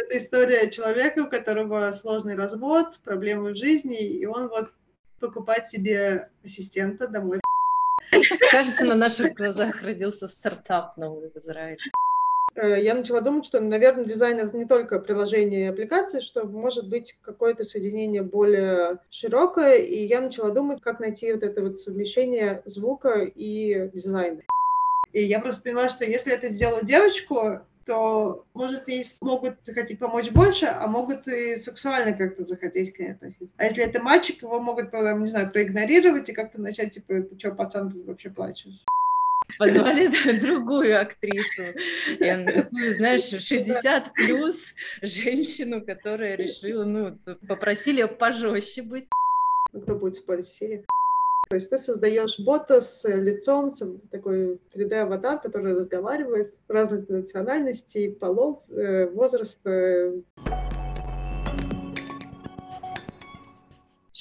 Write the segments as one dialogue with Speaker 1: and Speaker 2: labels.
Speaker 1: это история человека, у которого сложный развод, проблемы в жизни, и он вот покупает себе ассистента домой.
Speaker 2: Кажется, на наших глазах родился стартап новый в Израиле.
Speaker 1: Э, я начала думать, что, наверное, дизайн это не только приложение и аппликации, что может быть какое-то соединение более широкое, и я начала думать, как найти вот это вот совмещение звука и дизайна. И я просто поняла, что если это сделала девочку, то, может, ей могут захотеть помочь больше, а могут и сексуально как-то захотеть к ней относиться. А если это мальчик, его могут, не знаю, проигнорировать и как-то начать, типа, ты что, пацан, ты вообще плачешь?
Speaker 2: позвали другую актрису, такую, знаешь, 60 плюс женщину, которая решила, ну, попросили пожестче быть.
Speaker 1: Ну, кто будет спорить с Сири? То есть ты создаешь бота с лицом, такой 3D-аватар, который разговаривает разных национальностей, полов, э, возраста.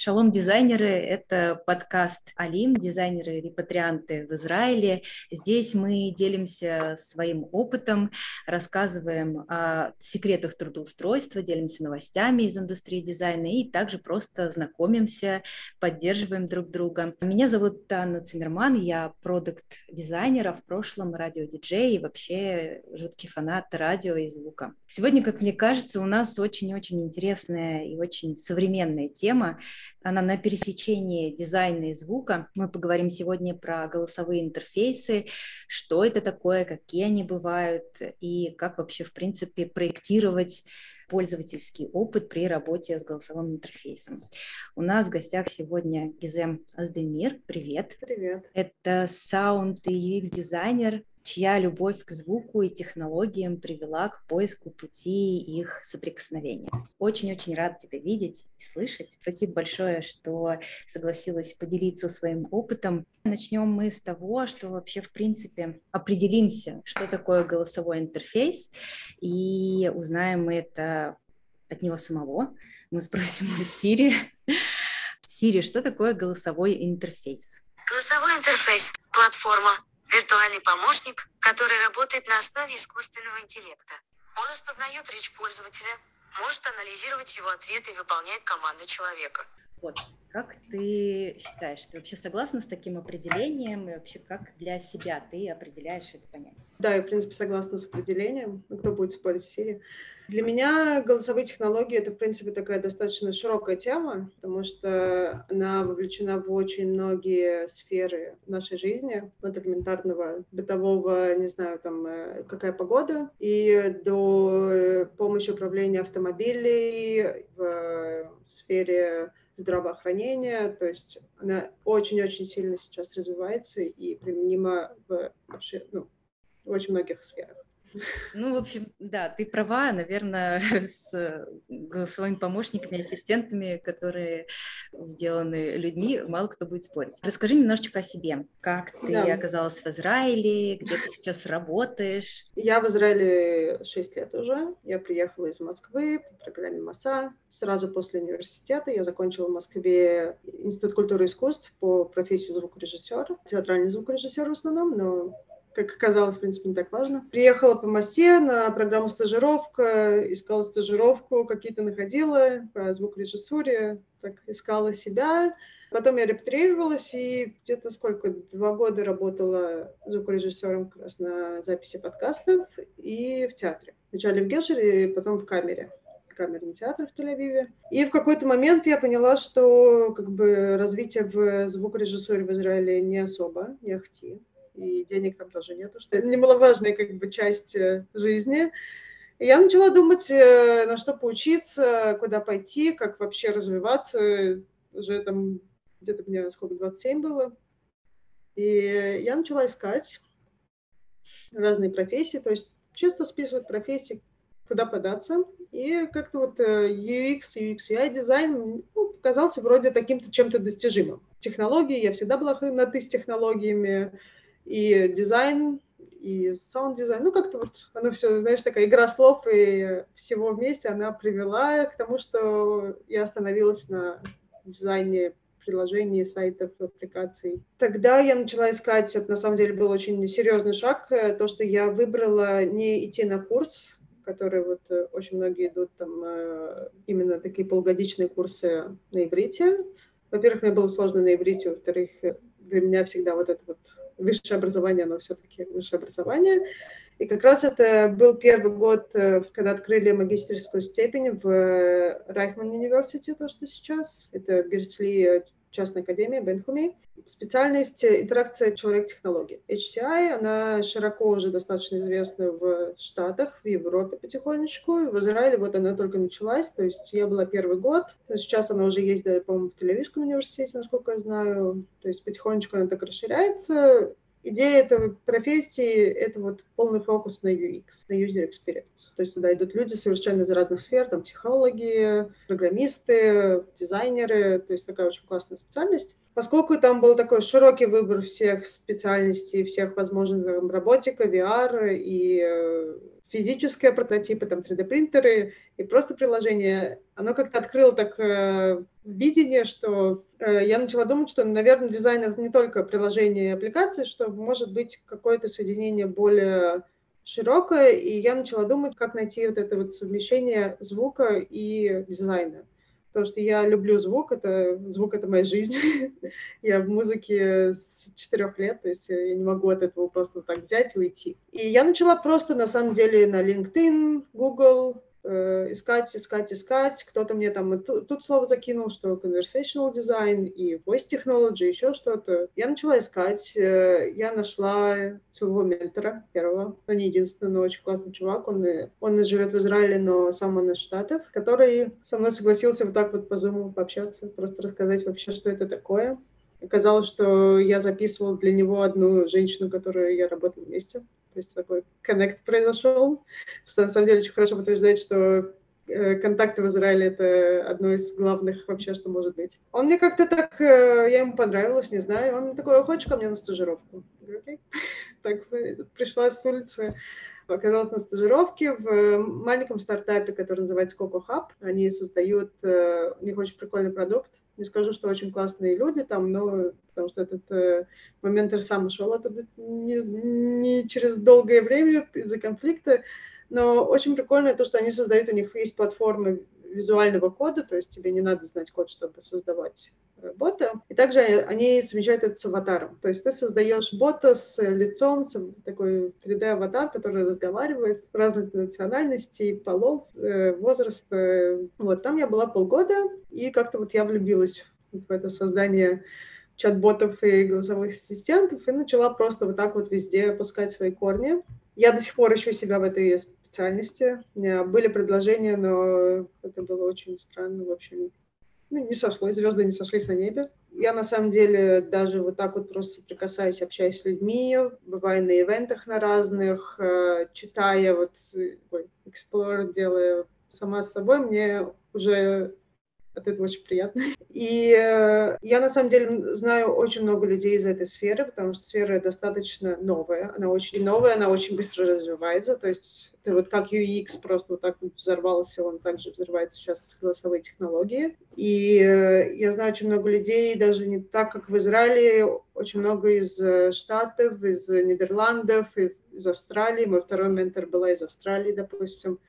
Speaker 2: Шалом, дизайнеры! Это подкаст Алим, дизайнеры-репатрианты в Израиле. Здесь мы делимся своим опытом, рассказываем о секретах трудоустройства, делимся новостями из индустрии дизайна и также просто знакомимся, поддерживаем друг друга. Меня зовут Анна Циммерман, я продукт-дизайнер, а в прошлом радиодиджей и вообще жуткий фанат радио и звука. Сегодня, как мне кажется, у нас очень-очень интересная и очень современная тема, она на пересечении дизайна и звука. Мы поговорим сегодня про голосовые интерфейсы, что это такое, какие они бывают и как вообще, в принципе, проектировать пользовательский опыт при работе с голосовым интерфейсом. У нас в гостях сегодня Гизем Аздемир. Привет.
Speaker 1: Привет.
Speaker 2: Это саунд и UX-дизайнер, чья любовь к звуку и технологиям привела к поиску пути их соприкосновения. Очень-очень рад тебя видеть и слышать. Спасибо большое, что согласилась поделиться своим опытом. Начнем мы с того, что вообще, в принципе, определимся, что такое голосовой интерфейс, и узнаем мы это от него самого. Мы спросим у Сири. Сири, что такое голосовой интерфейс?
Speaker 3: Голосовой интерфейс – платформа, Виртуальный помощник, который работает на основе искусственного интеллекта. Он распознает речь пользователя, может анализировать его ответы и выполняет команды человека.
Speaker 2: Вот. Как ты считаешь, ты вообще согласна с таким определением и вообще как для себя ты определяешь это понятие?
Speaker 1: Да, я, в принципе, согласна с определением. Ну, кто будет спорить с Сири? Для меня голосовые технологии — это, в принципе, такая достаточно широкая тема, потому что она вовлечена в очень многие сферы нашей жизни, от элементарного бытового, не знаю, там, э, какая погода, и до э, помощи управления автомобилей в сфере здравоохранения, то есть она очень-очень сильно сейчас развивается и применима в, ну, в очень многих сферах.
Speaker 2: Ну, в общем, да, ты права, наверное, с голосовыми помощниками, ассистентами, которые сделаны людьми, мало кто будет спорить. Расскажи немножечко о себе. Как ты да. оказалась в Израиле, где ты сейчас работаешь?
Speaker 1: Я в Израиле 6 лет уже. Я приехала из Москвы по программе МАСА. Сразу после университета я закончила в Москве Институт культуры и искусств по профессии звукорежиссера, театральный звукорежиссер в основном, но как оказалось, в принципе, не так важно. Приехала по МАСе на программу стажировка, искала стажировку, какие-то находила по звукорежиссуре, так искала себя. Потом я репатрировалась и где-то сколько, два года работала звукорежиссером как раз на записи подкастов и в театре. Вначале в Гешере, потом в камере камерный театр в Тель-Авиве. И в какой-то момент я поняла, что как бы развитие в звукорежиссуре в Израиле не особо, не ахти и денег там тоже нету, что это немаловажная как бы часть э, жизни. И я начала думать, э, на что поучиться, куда пойти, как вообще развиваться. Уже там где-то мне сколько, 27 было. И я начала искать разные профессии, то есть чисто список профессий, куда податься. И как-то вот э, UX, UX, UI дизайн ну, казался вроде таким-то чем-то достижимым. Технологии, я всегда была на «ты» с технологиями, и дизайн, и саунд-дизайн. Ну, как-то вот оно все, знаешь, такая игра слов и всего вместе, она привела к тому, что я остановилась на дизайне приложений, сайтов, аппликаций. Тогда я начала искать, это на самом деле был очень серьезный шаг, то, что я выбрала не идти на курс, которые вот э, очень многие идут там э, именно такие полугодичные курсы на иврите. Во-первых, мне было сложно на иврите, во-вторых, для меня всегда вот это вот высшее образование, оно все-таки высшее образование. И как раз это был первый год, э, когда открыли магистерскую степень в Райхман университете, то, что сейчас. Это Берсли частной академии Бенхуми. Специальность интеракция человек-технологии. HCI, она широко уже достаточно известна в Штатах, в Европе потихонечку. В Израиле вот она только началась, то есть я была первый год. Сейчас она уже есть, по-моему, в Тель-Авивском университете, насколько я знаю. То есть потихонечку она так расширяется. Идея этой профессии — это вот полный фокус на UX, на user experience. То есть туда идут люди совершенно из разных сфер, там психологи, программисты, дизайнеры, то есть такая очень классная специальность. Поскольку там был такой широкий выбор всех специальностей, всех возможных, там, роботика, VR и физические прототипы, там 3D-принтеры и просто приложение, оно как-то открыло так э, видение, что э, я начала думать, что, наверное, дизайн это не только приложение и аппликации, что может быть какое-то соединение более широкое, и я начала думать, как найти вот это вот совмещение звука и дизайна потому что я люблю звук, это звук это моя жизнь. я в музыке с четырех лет, то есть я не могу от этого просто так взять и уйти. И я начала просто на самом деле на LinkedIn, Google, искать, искать, искать. Кто-то мне там тут, слово закинул, что conversational design и voice technology, еще что-то. Я начала искать, э, я нашла своего ментора первого, но не единственного, но очень классный чувак. Он, он живет в Израиле, но сам он из Штатов, который со мной согласился вот так вот по зуму пообщаться, просто рассказать вообще, что это такое. Оказалось, что я записывала для него одну женщину, которую я работала вместе. То есть такой коннект произошел, что на самом деле очень хорошо подтверждает, что э, контакты в Израиле — это одно из главных вообще, что может быть. Он мне как-то так, э, я ему понравилась, не знаю, он такой, хочешь ко мне на стажировку? Окей. Так пришла с улицы, оказалась на стажировке в маленьком стартапе, который называется Coco Hub. Они создают, э, у них очень прикольный продукт, не скажу, что очень классные люди там, но потому что этот э, момент я сам ушел оттуда не, не через долгое время из-за конфликта. Но очень прикольно то, что они создают, у них есть платформы визуального кода, то есть тебе не надо знать код, чтобы создавать э, бота. И также они совмещают это с аватаром. То есть ты создаешь бота с лицом, с такой 3D-аватар, который разговаривает разных национальностей, полов, э, возраста. Вот там я была полгода, и как-то вот я влюбилась в это создание чат-ботов и голосовых ассистентов и начала просто вот так вот везде опускать свои корни. Я до сих пор ищу себя в этой специальности. Были предложения, но это было очень странно, в общем, ну, не сошлось, звезды не сошлись на небе. Я на самом деле даже вот так вот просто соприкасаясь, общаясь с людьми, бывая на ивентах на разных, э, читая, вот, ой, explore делая сама с собой, мне уже от этого очень приятно. И э, я на самом деле знаю очень много людей из этой сферы, потому что сфера достаточно новая, она очень новая, она очень быстро развивается, то есть это вот как UX просто вот так вот взорвался, он также взрывается сейчас с голосовой технологии. И э, я знаю очень много людей, даже не так, как в Израиле, очень много из э, Штатов, из Нидерландов, из Австралии. Мой второй ментор была из Австралии, допустим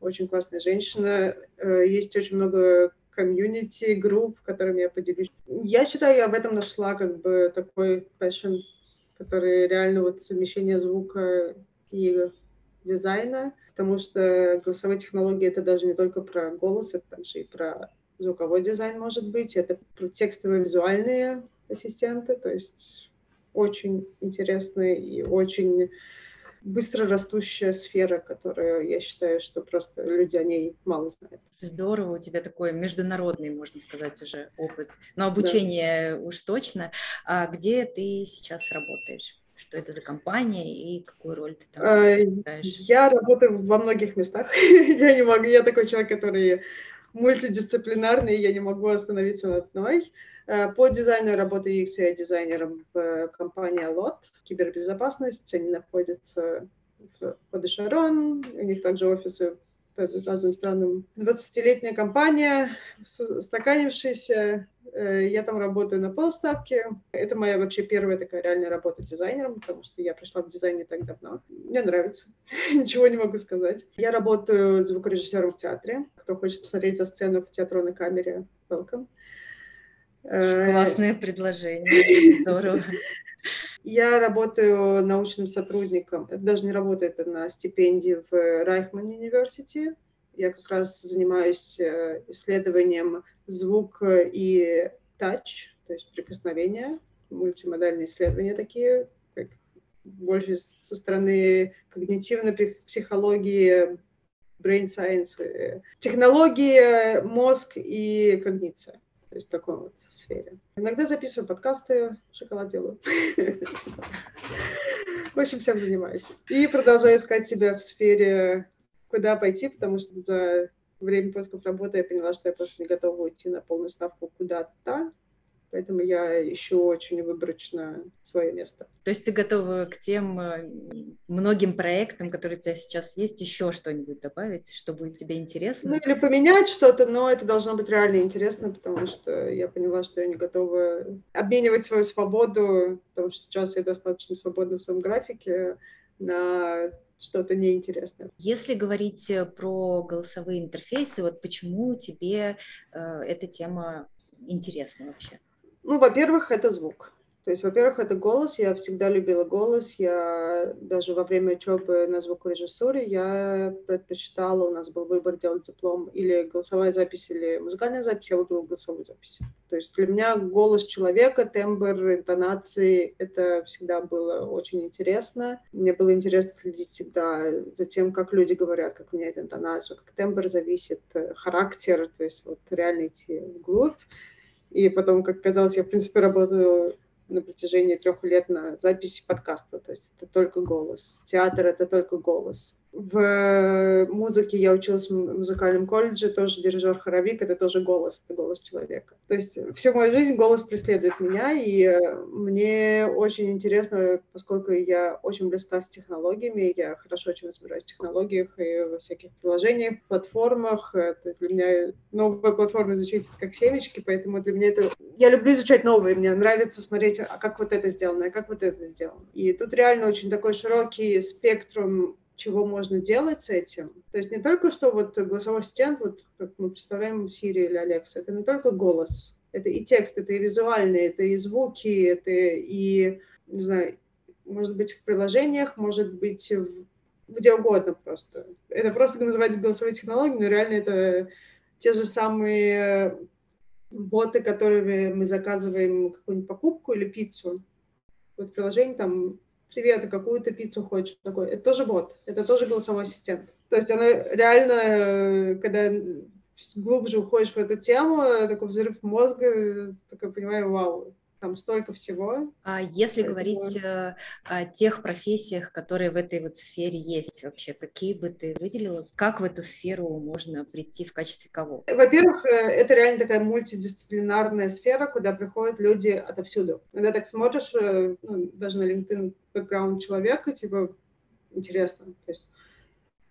Speaker 1: очень классная женщина. Есть очень много комьюнити групп, которыми я поделюсь. Я считаю, я в этом нашла как бы такой passion, который реально вот совмещение звука и дизайна, потому что голосовые технологии это даже не только про голос, это также и про звуковой дизайн может быть, это про текстовые визуальные ассистенты, то есть очень интересные и очень быстро растущая сфера, которая, я считаю, что просто люди о ней мало знают.
Speaker 2: Здорово, у тебя такой международный, можно сказать, уже опыт. Но обучение да. уж точно. А где ты сейчас работаешь? Что это за компания и какую роль ты там а, играешь?
Speaker 1: Я работаю во многих местах. я не могу, я такой человек, который мультидисциплинарный, я не могу остановиться на одной. Э, по дизайну я работаю UX я дизайнером в компании LOT, кибербезопасность. Они находятся в Подышарон, у них также офисы по разным странам. 20-летняя компания, стаканившаяся, э, я там работаю на полставки. Это моя вообще первая такая реальная работа дизайнером, потому что я пришла в дизайн не так давно. Мне нравится, ничего не могу сказать. Я работаю звукорежиссером в театре. Кто хочет посмотреть за сцену в театронной камере, welcome.
Speaker 2: Э, Классное предложение, здорово.
Speaker 1: Я работаю научным сотрудником, даже не работает это на стипендии в Райхман университете. Я как раз занимаюсь э, исследованием звук и тач, то есть прикосновения, мультимодальные исследования такие, как больше со стороны когнитивной психологии, brain science, э, технологии, мозг и когниция то есть в такой вот сфере. Иногда записываю подкасты, шоколад делаю. В общем, всем занимаюсь. И продолжаю искать себя в сфере, куда пойти, потому что за время поисков работы я поняла, что я просто не готова уйти на полную ставку куда-то. Поэтому я ищу очень выборочно свое место.
Speaker 2: То есть ты готова к тем э, многим проектам, которые у тебя сейчас есть, еще что-нибудь добавить, что будет тебе интересно?
Speaker 1: Ну, или поменять что-то, но это должно быть реально интересно, потому что я поняла, что я не готова обменивать свою свободу, потому что сейчас я достаточно свободна в своем графике, на что-то неинтересное.
Speaker 2: Если говорить э, про голосовые интерфейсы, вот почему тебе э, эта тема интересна вообще?
Speaker 1: Ну, во-первых, это звук. То есть, во-первых, это голос. Я всегда любила голос. Я даже во время учебы на звукорежиссуре я предпочитала, у нас был выбор делать диплом или голосовая запись, или музыкальная запись. Я выбрала голосовую запись. То есть для меня голос человека, тембр, интонации, это всегда было очень интересно. Мне было интересно следить всегда за тем, как люди говорят, как меняет интонацию, как тембр зависит, э, характер, то есть вот реально идти вглубь. И потом, как казалось, я, в принципе, работаю на протяжении трех лет на записи подкаста, то есть это только голос. Театр — это только голос. В музыке я училась в музыкальном колледже, тоже дирижер хоровик, это тоже голос, это голос человека. То есть всю мою жизнь голос преследует меня, и мне очень интересно, поскольку я очень близка с технологиями, я хорошо очень разбираюсь в технологиях и во всяких приложениях, платформах. То есть для меня новые платформы изучить как семечки, поэтому для меня это... Я люблю изучать новые, мне нравится смотреть, а как вот это сделано, а как вот это сделано. И тут реально очень такой широкий спектрум чего можно делать с этим. То есть не только что вот голосовой ассистент, вот как мы представляем Siri или Alexa, это не только голос, это и текст, это и визуальные, это и звуки, это и, не знаю, может быть в приложениях, может быть где угодно просто. Это просто называется голосовой технологией, но реально это те же самые боты, которыми мы заказываем какую-нибудь покупку или пиццу. Вот приложение там привет, а какую ты пиццу хочешь? Такой, это тоже бот, это тоже голосовой ассистент. То есть она реально, когда глубже уходишь в эту тему, такой взрыв мозга, такой понимаю, вау, там столько всего.
Speaker 2: А если Поэтому... говорить э, о тех профессиях, которые в этой вот сфере есть вообще, какие бы ты выделила? Как в эту сферу можно прийти в качестве кого?
Speaker 1: Во-первых, э, это реально такая мультидисциплинарная сфера, куда приходят люди отовсюду. Когда так смотришь, э, ну, даже на LinkedIn бэкграунд человека, типа, интересно. То есть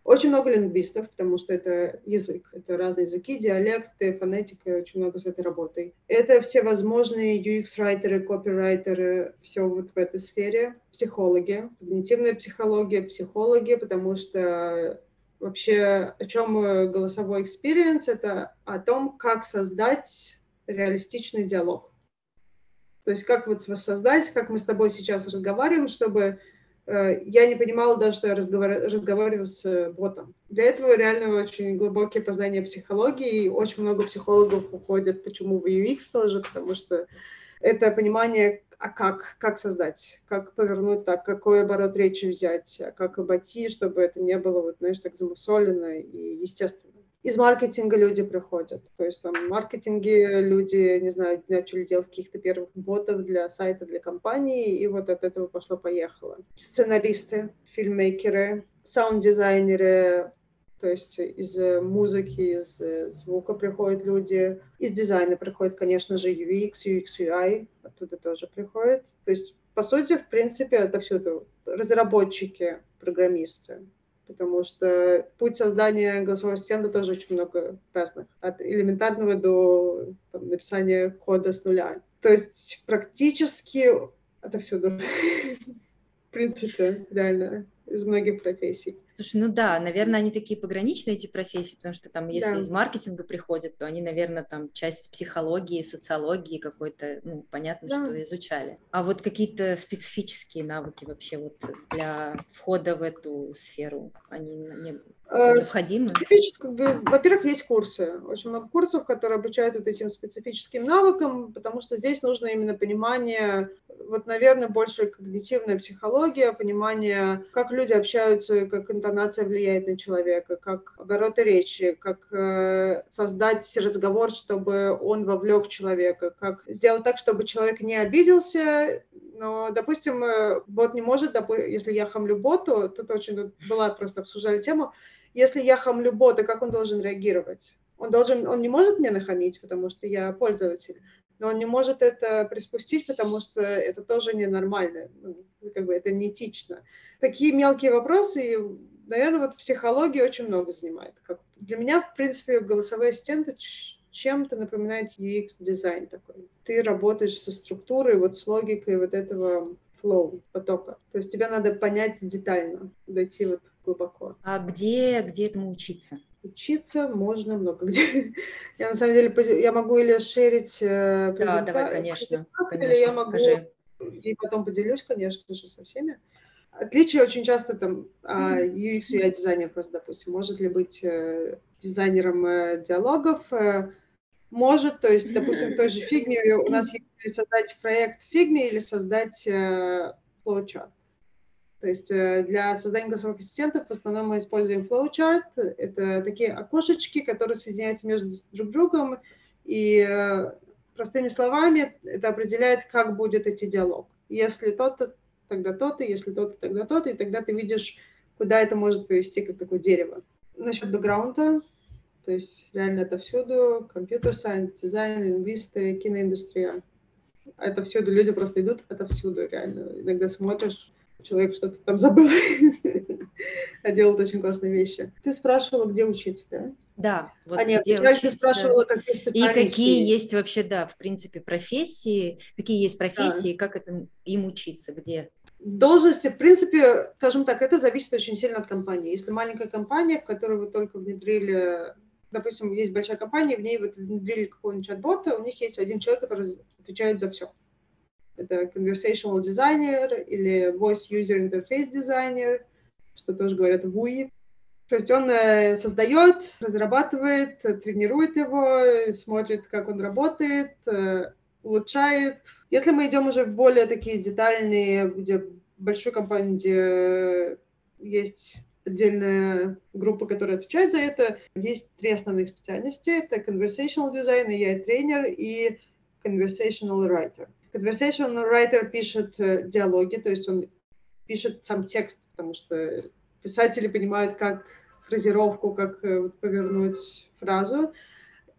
Speaker 1: очень много лингвистов, потому что это язык, это разные языки, диалекты, фонетика, очень много с этой работой. Это все возможные UX-райтеры, копирайтеры, все вот в этой сфере. Психологи, когнитивная психология, психологи, потому что вообще о чем голосовой experience, это о том, как создать реалистичный диалог. То есть как вот воссоздать, как мы с тобой сейчас разговариваем, чтобы Э, я не понимала даже, что я разговар... разговариваю с э, ботом. Для этого реально очень глубокие познания психологии, и очень много психологов уходят, почему в UX тоже, потому что это понимание, а как, как создать, как повернуть так, какой оборот речи взять, а как обойти, чтобы это не было, вот, знаешь, так замусолено и естественно из маркетинга люди приходят. То есть там в маркетинге люди, не знаю, начали делать каких-то первых ботов для сайта, для компании, и вот от этого пошло-поехало. Сценаристы, фильммейкеры, саунд-дизайнеры, то есть из музыки, из звука приходят люди, из дизайна приходят, конечно же, UX, UX, UI, оттуда тоже приходят. То есть, по сути, в принципе, это все разработчики, программисты, потому что путь создания голосового ассистента тоже очень много разных, от элементарного до там, написания кода с нуля. То есть практически отовсюду, в принципе, реально, из многих профессий.
Speaker 2: Слушай, ну да, наверное, они такие пограничные, эти профессии, потому что там, если да. из маркетинга приходят, то они, наверное, там часть психологии, социологии какой-то, ну, понятно, да. что изучали. А вот какие-то специфические навыки вообще вот для входа в эту сферу, они не, Э, необходимы?
Speaker 1: Специфически, во-первых, есть курсы. Очень много курсов, которые обучают вот этим специфическим навыкам, потому что здесь нужно именно понимание, вот, наверное, больше когнитивная психология, понимание, как люди общаются, как интонация влияет на человека, как обороты речи, как э, создать разговор, чтобы он вовлек человека, как сделать так, чтобы человек не обиделся, но, допустим, э, бот не может, если я хамлю боту, тут очень была просто обсуждали тему, если я хамлю бота, как он должен реагировать? Он, должен, он не может мне нахамить, потому что я пользователь, но он не может это приспустить, потому что это тоже ненормально, ну, как бы это неэтично. Такие мелкие вопросы, наверное, вот психология очень много занимает. Как для меня, в принципе, голосовые ассистенты чем-то напоминает UX-дизайн такой. Ты работаешь со структурой, вот с логикой вот этого flow, потока. То есть тебе надо понять детально, дойти вот глубоко.
Speaker 2: А где, где этому учиться?
Speaker 1: Учиться можно много где. Я на самом деле я могу или шерить
Speaker 2: э, Да, давай, конечно, конечно.
Speaker 1: Или я могу покажи. и потом поделюсь, конечно же, со всеми. Отличие очень часто там UX UI дизайнер просто, допустим, может ли быть э, дизайнером э, диалогов, может, то есть, допустим, в той же фигме у нас есть создать проект в фигме или создать flowchart. То есть э, для создания голосовых ассистентов в основном мы используем flowchart. Это такие окошечки, которые соединяются между друг другом. И э, простыми словами это определяет, как будет идти диалог. Если то-то, тогда то-то, если то-то, тогда то-то, и тогда ты видишь, куда это может привести, как такое дерево. Насчет бэкграунда, то есть реально это всюду, компьютер сайенс, дизайн, лингвисты, киноиндустрия. Это всюду, люди просто идут это всюду реально. Иногда смотришь, человек что-то там забыл, а делает очень классные вещи. Ты спрашивала, где учиться, да?
Speaker 2: Да,
Speaker 1: вот а нет, где я учиться, спрашивала, какие
Speaker 2: специальности И какие есть. вообще, да, в принципе, профессии, какие есть профессии, да. как это, им учиться, где?
Speaker 1: Должности, в принципе, скажем так, это зависит очень сильно от компании. Если маленькая компания, в которой вы только внедрили допустим, есть большая компания, в ней вот внедрили какого-нибудь чат-бота, у них есть один человек, который отвечает за все. Это conversational designer или voice user interface designer, что тоже говорят WUI. То есть он э, создает, разрабатывает, тренирует его, смотрит, как он работает, э, улучшает. Если мы идем уже в более такие детальные, где большую компанию, где есть отдельная группа, которая отвечает за это. Есть три основных специальности. Это conversational design, я тренер и conversational writer. Conversational writer пишет э, диалоги, то есть он пишет сам текст, потому что писатели понимают, как фразировку, как э, повернуть фразу.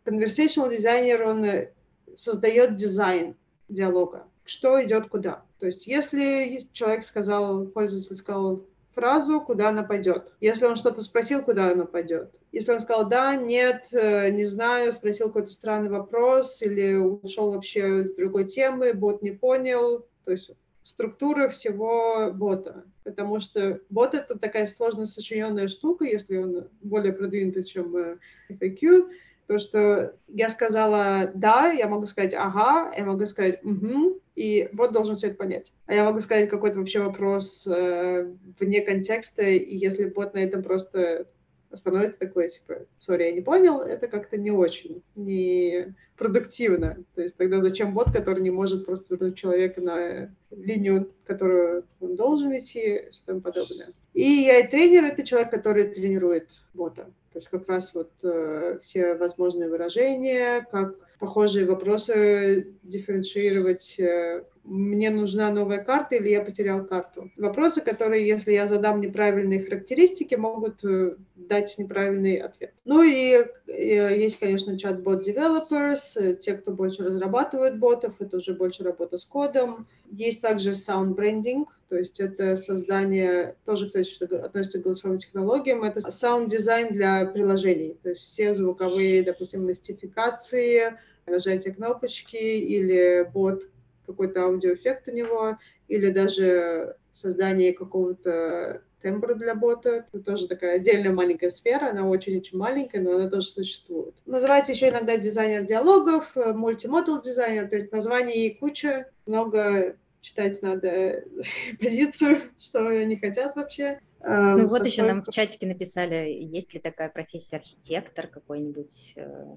Speaker 1: Conversational designer, он э, создает дизайн диалога, что идет куда. То есть если человек сказал, пользователь сказал фразу, куда она пойдет. Если он что-то спросил, куда она пойдет. Если он сказал да, нет, э, не знаю, спросил какой-то странный вопрос или ушел вообще с другой темы, бот не понял, то есть структура всего бота. Потому что бот — это такая сложно сочиненная штука, если он более продвинутый, чем э, FAQ, то, что я сказала «да», я могу сказать «ага», я могу сказать «угу», и бот должен все это понять. А я могу сказать какой-то вообще вопрос э, вне контекста, и если бот на этом просто становится такой, типа, сори, я не понял, это как-то не очень, не продуктивно. То есть тогда зачем бот, который не может просто вернуть человека на линию, которую он должен идти, и тому подобное. И я и тренер — это человек, который тренирует бота. То есть как раз вот э, все возможные выражения, как похожие вопросы дифференцировать. Э, мне нужна новая карта или я потерял карту. Вопросы, которые, если я задам неправильные характеристики, могут э, дать неправильный ответ. Ну и, и есть, конечно, chatbot developers, э, те, кто больше разрабатывает ботов, это уже больше работа с кодом. Есть также sound branding, То есть это создание, тоже, кстати, что относится к голосовым технологиям, это саунд-дизайн для приложений. То есть все звуковые, допустим, нотификации, нажатие кнопочки или бот, какой-то аудиоэффект у него, или даже создание какого-то тембра для бота. Это тоже такая отдельная маленькая сфера, она очень-очень маленькая, но она тоже существует. Называется еще иногда дизайнер диалогов, мультимодал дизайнер, то есть названий куча, много читать надо позицию, что они хотят вообще.
Speaker 2: Ну вот Поскольку... еще нам в чатике написали, есть ли такая профессия архитектор какой-нибудь, э,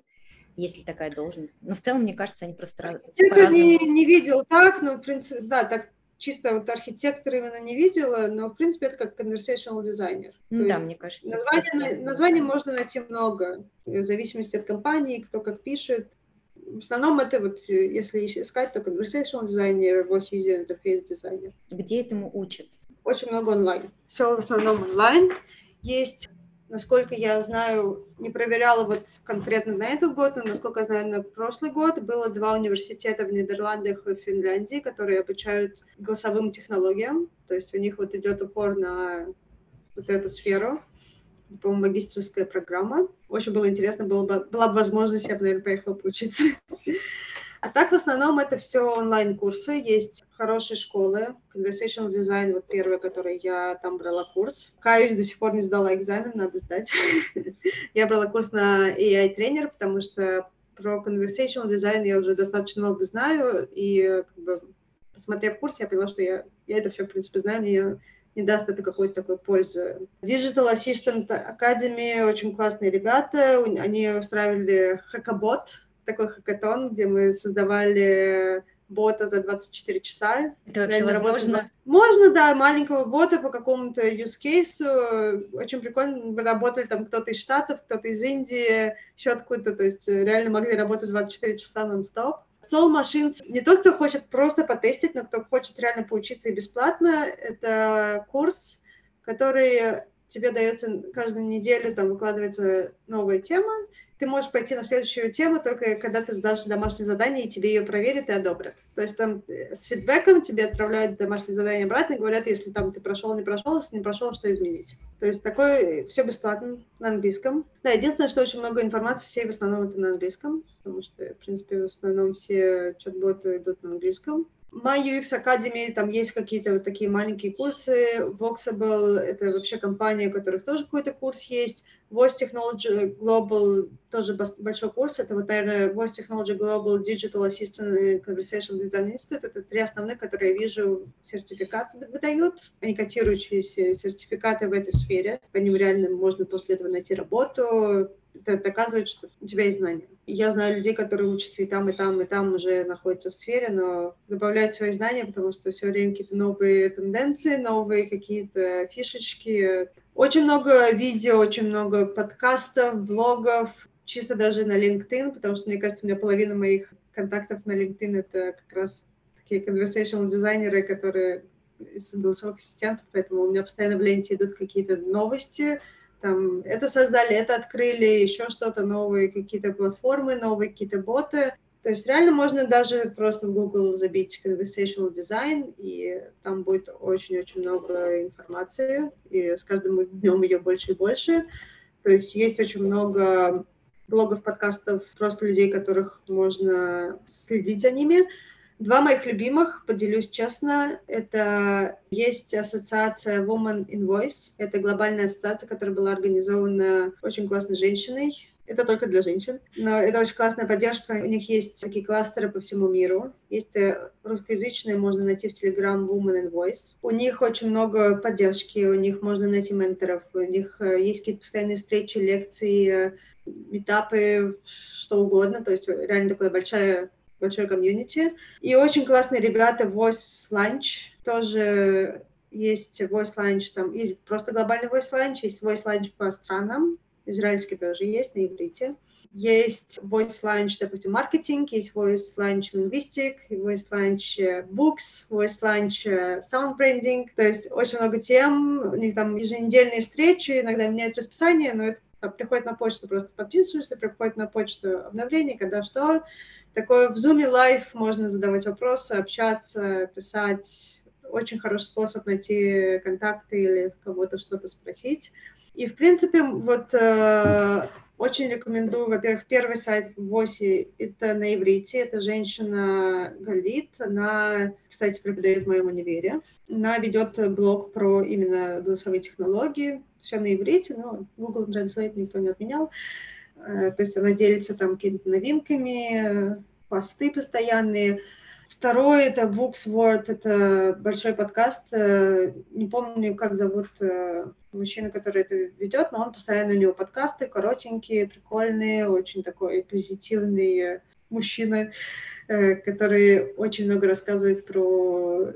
Speaker 2: есть ли такая должность. Но в целом, мне кажется, они просто
Speaker 1: Архитектор не, не видел так, но, в принципе, да, так чисто вот архитектор именно не видела, но, в принципе, это как conversational дизайнер.
Speaker 2: Ну, да, мне кажется.
Speaker 1: Название, название можно найти много, в зависимости от компании, кто как пишет. В основном это вот, если искать, то conversational дизайнер, voice user interface дизайнер.
Speaker 2: Где этому учат?
Speaker 1: Очень много онлайн. Все в основном онлайн. Есть Насколько я знаю, не проверяла вот конкретно на этот год, но насколько я знаю, на прошлый год было два университета в Нидерландах и Финляндии, которые обучают голосовым технологиям. То есть у них вот идет упор на вот эту сферу. По-моему, магистрская программа. Очень было интересно, было бы, была бы возможность, я бы, наверное, поехала поучиться. А так в основном это все онлайн-курсы. Есть хорошие школы. Conversational Design, вот первая, которой я там брала курс. Каюсь, до сих пор не сдала экзамен, надо сдать. Я брала курс на AI-тренер, потому что про conversational design я уже достаточно много знаю, и как бы, посмотрев курс, я поняла, что я, я это все, в принципе, знаю, мне не даст это какой-то такой пользы. Digital Assistant Academy, очень классные ребята, они устраивали хакабот, такой хакатон, где мы создавали бота за 24 часа.
Speaker 2: Это вообще возможно?
Speaker 1: Работали... Можно, да, маленького бота по какому-то use case. Очень прикольно. Мы работали там кто-то из Штатов, кто-то из Индии, еще откуда-то. То есть реально могли работать 24 часа нон-стоп. Soul Machines не тот, кто хочет просто потестить, но кто хочет реально поучиться и бесплатно. Это курс, который тебе дается каждую неделю, там выкладывается новая тема, ты можешь пойти на следующую тему только когда ты сдашь домашнее задание, и тебе ее проверят и одобрят. То есть там э, с фидбэком тебе отправляют домашнее задание обратно и говорят, если там ты прошел, не прошел, если не прошел, что изменить. То есть такое все бесплатно на английском. Да, единственное, что очень много информации, все в основном это на английском, потому что, в принципе, в основном все чат-боты идут на английском. My UX Academy, там есть какие-то вот такие маленькие курсы. Voxable — это вообще компания, у которых тоже какой-то курс есть. Voice Technology Global тоже большой курс. Это вот, наверное, Voice Technology Global Digital Assistant и Conversation Design Institute. Это три основных, которые я вижу, сертификаты выдают. Они котирующиеся сертификаты в этой сфере. По ним реально можно после этого найти работу. Это доказывает, что у тебя есть знания. Я знаю людей, которые учатся и там, и там, и там уже находятся в сфере, но добавляют свои знания, потому что все время какие-то новые тенденции, новые какие-то фишечки, очень много видео, очень много подкастов, блогов, чисто даже на LinkedIn, потому что, мне кажется, у меня половина моих контактов на LinkedIn это как раз такие conversational дизайнеры, которые из голосовых ассистентов, поэтому у меня постоянно в ленте идут какие-то новости, там, это создали, это открыли, еще что-то новые, какие-то платформы, новые какие-то боты. То есть реально можно даже просто в Google забить conversational design, и там будет очень-очень много информации, и с каждым днем ее больше и больше. То есть есть очень много блогов, подкастов, просто людей, которых можно следить за ними. Два моих любимых, поделюсь честно, это есть ассоциация Woman in Voice. Это глобальная ассоциация, которая была организована очень классной женщиной, это только для женщин. Но это очень классная поддержка. У них есть такие кластеры по всему миру. Есть э, русскоязычные, можно найти в Telegram Woman and Voice. У них очень много поддержки, у них можно найти менторов, у них э, есть какие-то постоянные встречи, лекции, метапы, что угодно. То есть реально такое большое большое комьюнити. И очень классные ребята Voice Lunch тоже есть Voice Lunch, там есть просто глобальный Voice Lunch, есть Voice Lunch по странам, израильский тоже есть на иврите. Есть Voice Lunch, допустим, маркетинг, есть Voice Lunch Linguistic, Voice Lunch э, Books, Voice Lunch э, Sound Branding. То есть очень много тем, у них там еженедельные встречи, иногда меняют расписание, но это приходит на почту, просто подписываешься, приходит на почту обновление, когда что. Такое в Zoom Live можно задавать вопросы, общаться, писать, очень хороший способ найти контакты или кого-то что-то спросить. И, в принципе, вот э, очень рекомендую, во-первых, первый сайт Воси, это на иврите, это женщина Галит, она, кстати, преподает в моем универе, она ведет блог про именно голосовые технологии, все на иврите, но Google Translate никто не отменял, э, то есть она делится там какими-то новинками, посты постоянные, Второй это Books World, это большой подкаст. Э, не помню, как зовут э, мужчина, который это ведет, но он постоянно у него подкасты, коротенькие, прикольные, очень такой позитивный мужчина, э, который очень много рассказывает про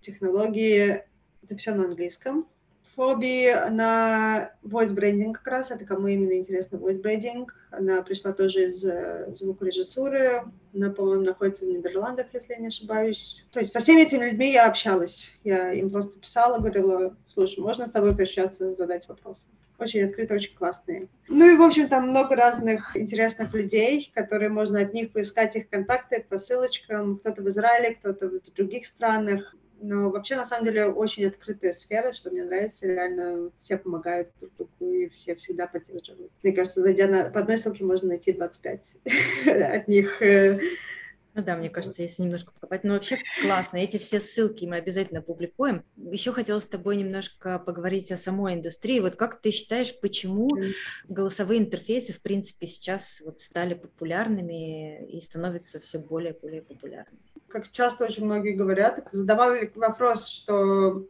Speaker 1: технологии. Это все на английском. Фоби на voice branding как раз, это кому именно интересно voice branding. Она пришла тоже из э, звукорежиссуры, она, по-моему, находится в Нидерландах, если я не ошибаюсь. То есть со всеми этими людьми я общалась. Я им просто писала, говорила, слушай, можно с тобой пообщаться, задать вопросы. Очень открыто, очень классные. Ну и, в общем, там много разных интересных людей, которые можно от них поискать их контакты по ссылочкам. Кто-то в Израиле, кто-то в других странах. Но вообще, на самом деле, очень открытая сфера, что мне нравится. Реально все помогают друг другу и все всегда поддерживают. Мне кажется, зайдя на, по одной ссылке, можно найти 25 от них. Э,
Speaker 2: ну да, мне кажется, если немножко покопать. Но вообще классно. Эти все ссылки мы обязательно публикуем. Еще хотела с тобой немножко поговорить о самой индустрии. Вот как ты считаешь, почему голосовые интерфейсы, в принципе, сейчас вот стали популярными и становятся все более и более популярными?
Speaker 1: Как часто очень многие говорят, задавали вопрос, что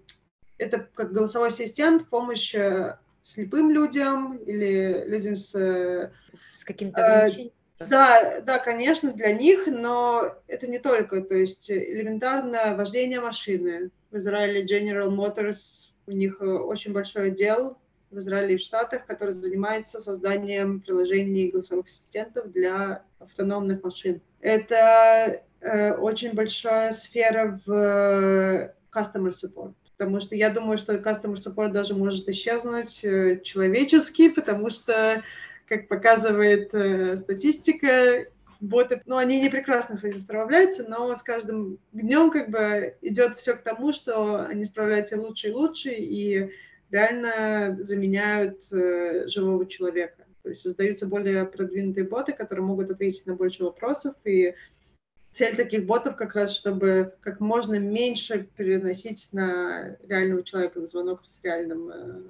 Speaker 1: это как голосовой ассистент, помощь э, слепым людям или людям с... Э,
Speaker 2: с каким-то э?
Speaker 1: Да, да, конечно, для них, но это не только, то есть элементарно вождение машины. В Израиле General Motors, у них очень большой отдел в Израиле и в Штатах, который занимается созданием приложений голосовых ассистентов для автономных машин. Это Э, очень большая сфера в э, customer support. Потому что я думаю, что customer support даже может исчезнуть э, человеческий, потому что, как показывает статистика, боты, ну, они не прекрасно с этим справляются, но с каждым днем как бы идет все к тому, что они справляются лучше и лучше и реально заменяют э, живого человека. То есть создаются более продвинутые боты, которые могут ответить на больше вопросов и цель таких ботов как раз, чтобы как можно меньше переносить на реального человека, на звонок с реальным э,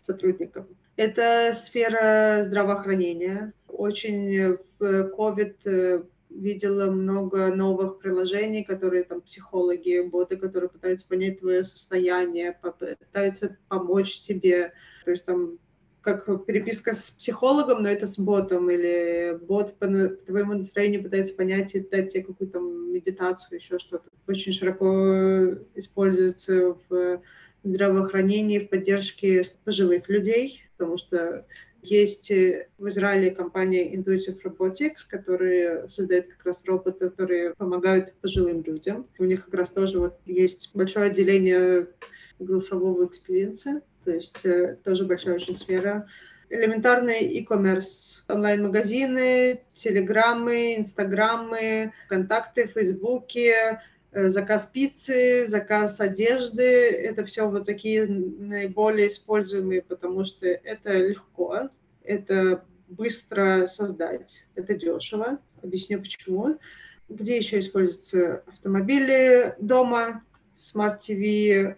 Speaker 1: сотрудником. Это сфера здравоохранения. Очень в COVID э, видела много новых приложений, которые там психологи, боты, которые пытаются понять твое состояние, пытаются помочь себе. То есть там как переписка с психологом, но это с ботом, или бот по твоему настроению пытается понять и дать тебе какую-то медитацию, еще что-то. Очень широко используется в здравоохранении, в поддержке пожилых людей, потому что есть в Израиле компания Intuition Robotics, которые создают как раз роботы, которые помогают пожилым людям. У них как раз тоже вот есть большое отделение голосового экспириенса, то есть э, тоже большая очень сфера. Элементарный e-commerce, онлайн-магазины, телеграммы, инстаграмы, контакты, фейсбуке, э, заказ пиццы, заказ одежды. Это все вот такие наиболее используемые, потому что это легко, это быстро создать, это дешево. Объясню почему. Где еще используются автомобили дома, смарт TV,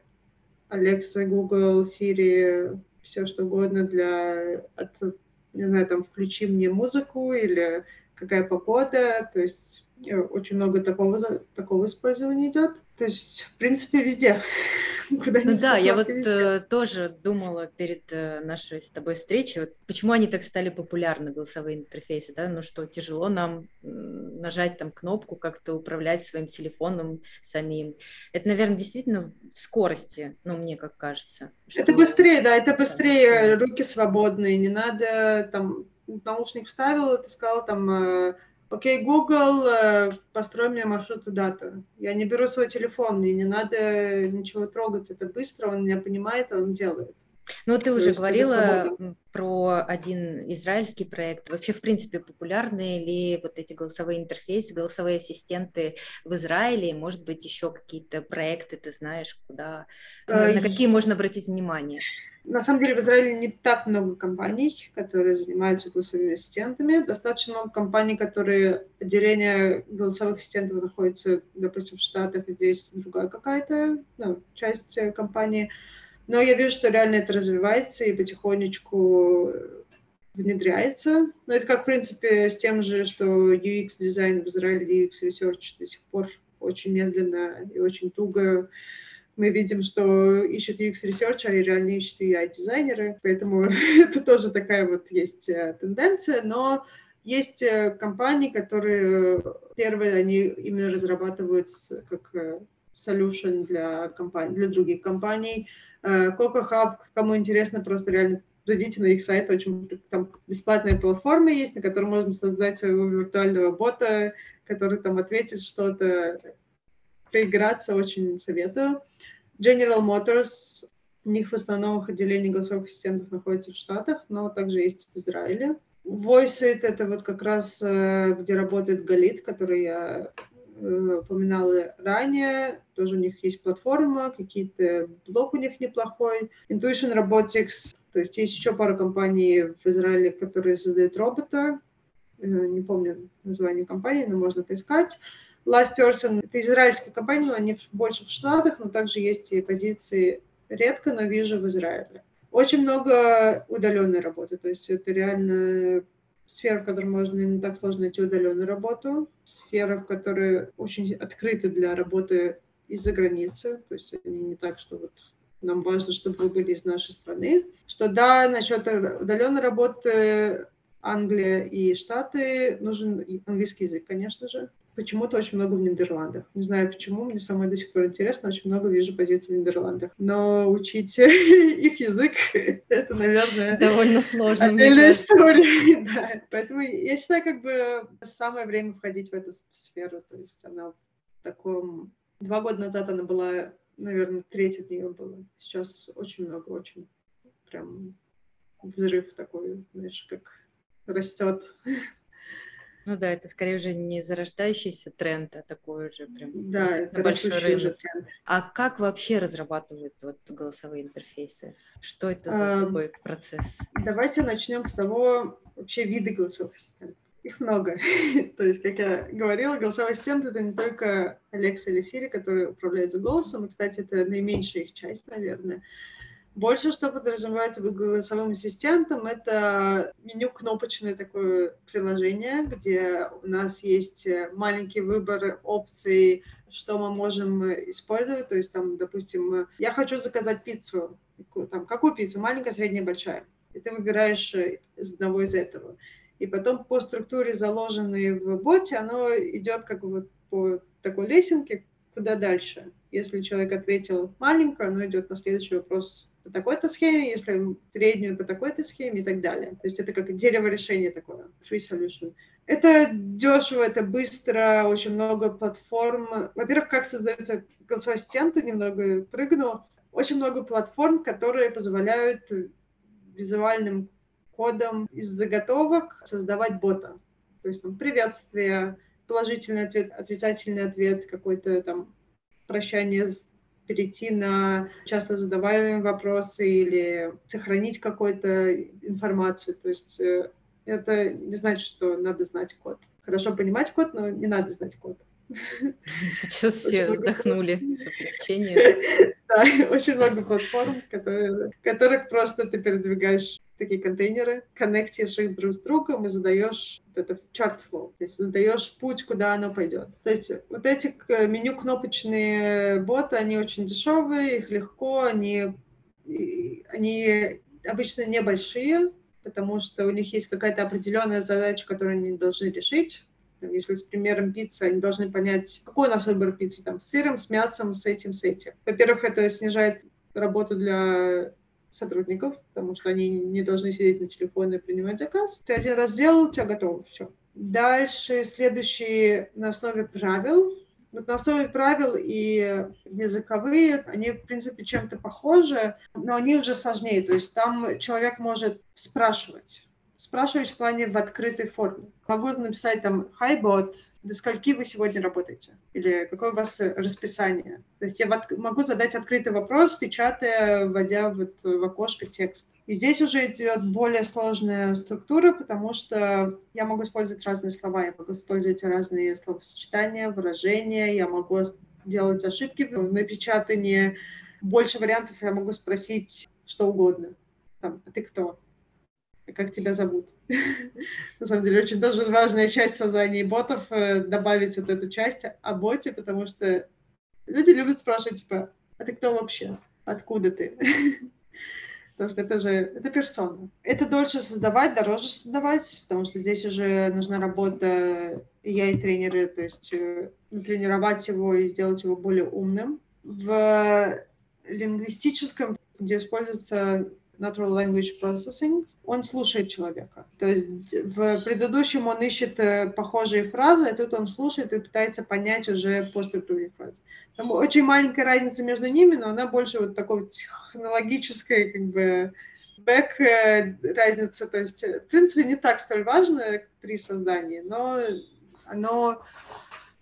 Speaker 1: Alexa, Google, Siri, все что угодно для, от, не знаю, там, включи мне музыку или какая погода, то есть э, очень много такого, такого использования идет. То есть, в принципе, везде.
Speaker 2: Куда ну да, я вот э, тоже думала перед э, нашей с тобой встречей, вот почему они так стали популярны, голосовые интерфейсы, да, ну что, тяжело нам нажать там кнопку, как-то управлять своим телефоном самим. Это, наверное, действительно в скорости, ну, мне как кажется.
Speaker 1: Это быстрее, да, это быстрее, руки свободные, не надо там наушник вставил, ты сказал там э, Окей, Google, э, построй мне маршрут туда-то. Я не беру свой телефон, мне не надо ничего трогать, это быстро, он меня понимает, он делает.
Speaker 2: Ну, ты уже говорила про один израильский проект. Вообще, в принципе, популярны ли вот эти голосовые интерфейсы, голосовые ассистенты в Израиле? Может быть, еще какие-то проекты, ты знаешь, куда, на, на какие можно обратить внимание?
Speaker 1: На самом деле в Израиле не так много компаний, которые занимаются голосовыми ассистентами. Достаточно много компаний, которые отделение голосовых ассистентов находится, допустим, в Штатах, здесь другая какая-то ну, часть э, компании. Но я вижу, что реально это развивается и потихонечку внедряется. Но это как, в принципе, с тем же, что UX-дизайн в Израиле, UX-research до сих пор очень медленно и очень туго. Мы видим, что ищут UX Research, а реально ищут UI-дизайнеры, поэтому это тоже такая вот есть э, тенденция, но есть э, компании, которые первые, они именно разрабатывают как э, solution для компаний, для других компаний. Coco Hub, кому интересно, просто реально зайдите на их сайт, очень там бесплатная платформа есть, на которой можно создать своего виртуального бота, который там ответит что-то поиграться очень советую. General Motors, у них в основном отделение голосовых ассистентов находится в Штатах, но также есть в Израиле. Voiceit — это вот как раз э, где работает Галит, который я э, упоминала ранее. Тоже у них есть платформа, какие-то блок у них неплохой. Intuition Robotics, то есть есть еще пару компаний в Израиле, которые создают робота. Э, не помню название компании, но можно поискать. Live Person — это израильская компания, они больше в Штатах, но также есть и позиции редко, но вижу в Израиле. Очень много удаленной работы, то есть это реально сфера, в которой можно не так сложно найти удаленную работу, сфера, в которой очень открыта для работы из-за границы, то есть они не так, что вот нам важно, чтобы вы были из нашей страны. Что да, насчет удаленной работы Англия и Штаты нужен английский язык, конечно же почему-то очень много в Нидерландах. Не знаю почему, мне самой до сих пор интересно, очень много вижу позиций в Нидерландах. Но учить их язык, это, наверное,
Speaker 2: довольно сложно.
Speaker 1: Отдельная история. да. Поэтому я считаю, как бы самое время входить в эту сферу. То есть она в таком... Два года назад она была, наверное, треть от нее было. Сейчас очень много, очень прям взрыв такой, знаешь, как растет.
Speaker 2: Ну да, это скорее уже не зарождающийся тренд, а такой уже прям
Speaker 1: да, это большой рынок. Тренд.
Speaker 2: А как вообще разрабатывают вот голосовые интерфейсы? Что это за а, такой процесс?
Speaker 1: Давайте начнем с того, вообще виды голосовых ассистентов. Их много. То есть, как я говорила, голосовой ассистент — это не только Alexa или Siri, которые управляют за голосом. И, кстати, это наименьшая их часть, наверное. Больше, что подразумевается под голосовым ассистентом, это меню кнопочное такое приложение, где у нас есть маленький выбор опций, что мы можем использовать. То есть там, допустим, я хочу заказать пиццу. Там, какую пиццу? Маленькая, средняя, большая. И ты выбираешь из одного из этого. И потом по структуре, заложенной в боте, оно идет как бы по такой лесенке, куда дальше. Если человек ответил маленькое, оно идет на следующий вопрос по такой-то схеме, если среднюю по такой-то схеме и так далее. То есть это как дерево решения такое, tree solution. Это дешево, это быстро, очень много платформ. Во-первых, как создается голосовой ассистент, немного прыгну. Очень много платформ, которые позволяют визуальным кодом из заготовок создавать бота. То есть там приветствие, положительный ответ, отрицательный ответ, какой-то там прощание перейти на часто задаваемые вопросы или сохранить какую-то информацию. То есть э, это не значит, что надо знать код. Хорошо понимать код, но не надо знать код.
Speaker 2: Сейчас все вздохнули с облегчением.
Speaker 1: Да, очень много платформ, которые, которых просто ты передвигаешь такие контейнеры, коннектишь их друг с другом и задаешь вот это chart flow, то есть задаешь путь, куда оно пойдет. То есть вот эти меню кнопочные боты, они очень дешевые, их легко, они, они обычно небольшие, потому что у них есть какая-то определенная задача, которую они должны решить. Если с примером пиццы, они должны понять, какой у нас выбор пиццы, там, с сыром, с мясом, с этим, с этим. Во-первых, это снижает работу для сотрудников, потому что они не должны сидеть на телефоне и принимать заказ. Ты один раз сделал, у тебя готово, все. Дальше следующий на основе правил. Вот на основе правил и языковые, они, в принципе, чем-то похожи, но они уже сложнее. То есть там человек может спрашивать. Спрашивать в плане в открытой форме. Могу написать там «Hi, bot, до скольки вы сегодня работаете?» Или «Какое у вас расписание?» То есть я могу задать открытый вопрос, печатая, вводя вот в окошко текст. И здесь уже идет более сложная структура, потому что я могу использовать разные слова, я могу использовать разные словосочетания, выражения, я могу делать ошибки в напечатании. Больше вариантов я могу спросить что угодно. Там, а ты кто? Как тебя зовут? На самом деле, очень тоже важная часть создания ботов э, добавить вот эту часть о боте, потому что люди любят спрашивать, типа, а ты кто вообще? Откуда ты? потому что это же это персона. Это дольше создавать, дороже создавать, потому что здесь уже нужна работа я и тренеры, то есть э, тренировать его и сделать его более умным. В лингвистическом, где используется Natural Language Processing, он слушает человека. То есть в предыдущем он ищет э, похожие фразы, а тут он слушает и пытается понять уже после других фраз. Там очень маленькая разница между ними, но она больше вот такой технологической, как бы, бэк э, разница. То есть, в принципе, не так столь важно при создании, но оно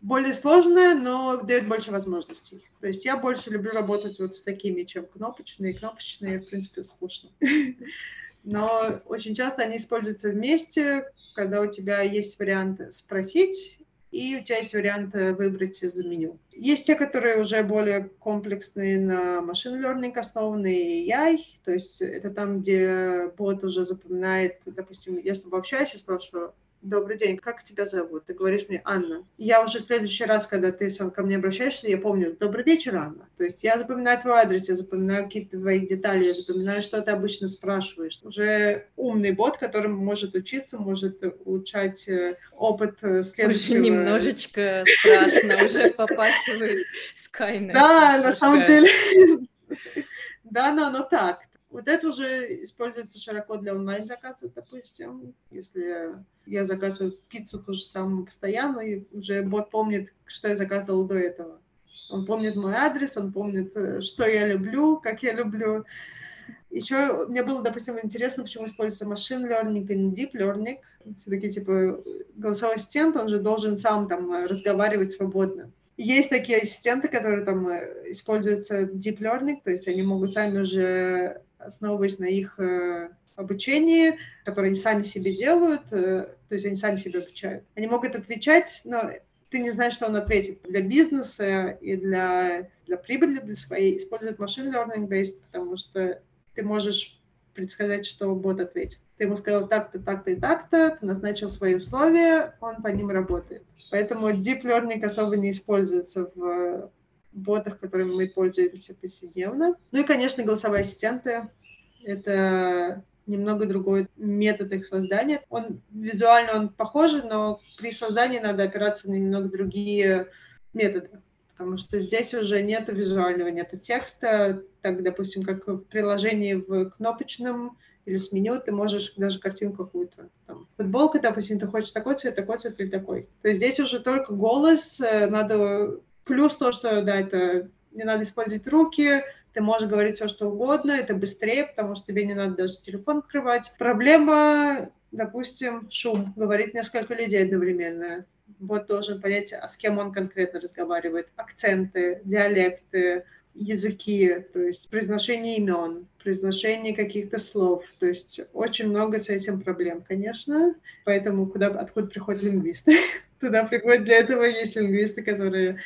Speaker 1: более сложное, но дает больше возможностей. То есть я больше люблю работать вот с такими, чем кнопочные. Кнопочные, в принципе, скучно. Но очень часто они используются вместе, когда у тебя есть вариант спросить, и у тебя есть вариант выбрать из меню. Есть те, которые уже более комплексные на машин learning основанные AI, то есть это там, где бот уже запоминает, допустим, если бы общаюсь и спрашиваю, Добрый день, как тебя зовут? Ты говоришь мне Анна. Я уже в следующий раз, когда ты ко мне обращаешься, я помню, добрый вечер, Анна. То есть я запоминаю твой адрес, я запоминаю какие-то твои детали, я запоминаю, что ты обычно спрашиваешь. Уже умный бот, который может учиться, может улучшать э, опыт э, следующего.
Speaker 2: Уже немножечко страшно, уже попахивает Skynet.
Speaker 1: Да, на самом деле. Да, но оно так. Вот это уже используется широко для онлайн-заказов, допустим. Если я заказываю пиццу ту же самую постоянно, и уже бот помнит, что я заказывала до этого. Он помнит мой адрес, он помнит, э, что я люблю, как я люблю. Еще мне было, допустим, интересно, почему используется машин learning и не deep learning. Все-таки, типа, голосовой ассистент, он же должен сам там разговаривать свободно. Есть такие ассистенты, которые там э, используются deep learning, то есть они могут сами уже основываясь на их э, обучении, которое они сами себе делают, э, то есть они сами себя обучают. Они могут отвечать, но ты не знаешь, что он ответит. Для бизнеса и для, для прибыли, для своей используют машин learning based, потому что ты можешь предсказать, что бот ответит. Ты ему сказал так-то, так-то и так-то, ты назначил свои условия, он по ним работает. Поэтому deep learning особо не используется в ботах, которыми мы пользуемся повседневно. Ну и, конечно, голосовые ассистенты. Это немного другой метод их создания. Он визуально он похож, но при создании надо опираться на немного другие методы, потому что здесь уже нету визуального, нету текста. Так, допустим, как в приложении в кнопочном или с меню ты можешь даже картинку какую-то. Там, футболка, допустим, ты хочешь такой цвет, такой цвет или такой. То есть здесь уже только голос, э, надо Плюс то, что, да, это не надо использовать руки, ты можешь говорить все, что угодно, это быстрее, потому что тебе не надо даже телефон открывать. Проблема, допустим, шум, говорит несколько людей одновременно. Вот должен понять, а с кем он конкретно разговаривает. Акценты, диалекты, языки, то есть произношение имен, произношение каких-то слов. То есть очень много с этим проблем, конечно. Поэтому куда, откуда приходят лингвисты? Туда приходят для этого есть лингвисты, которые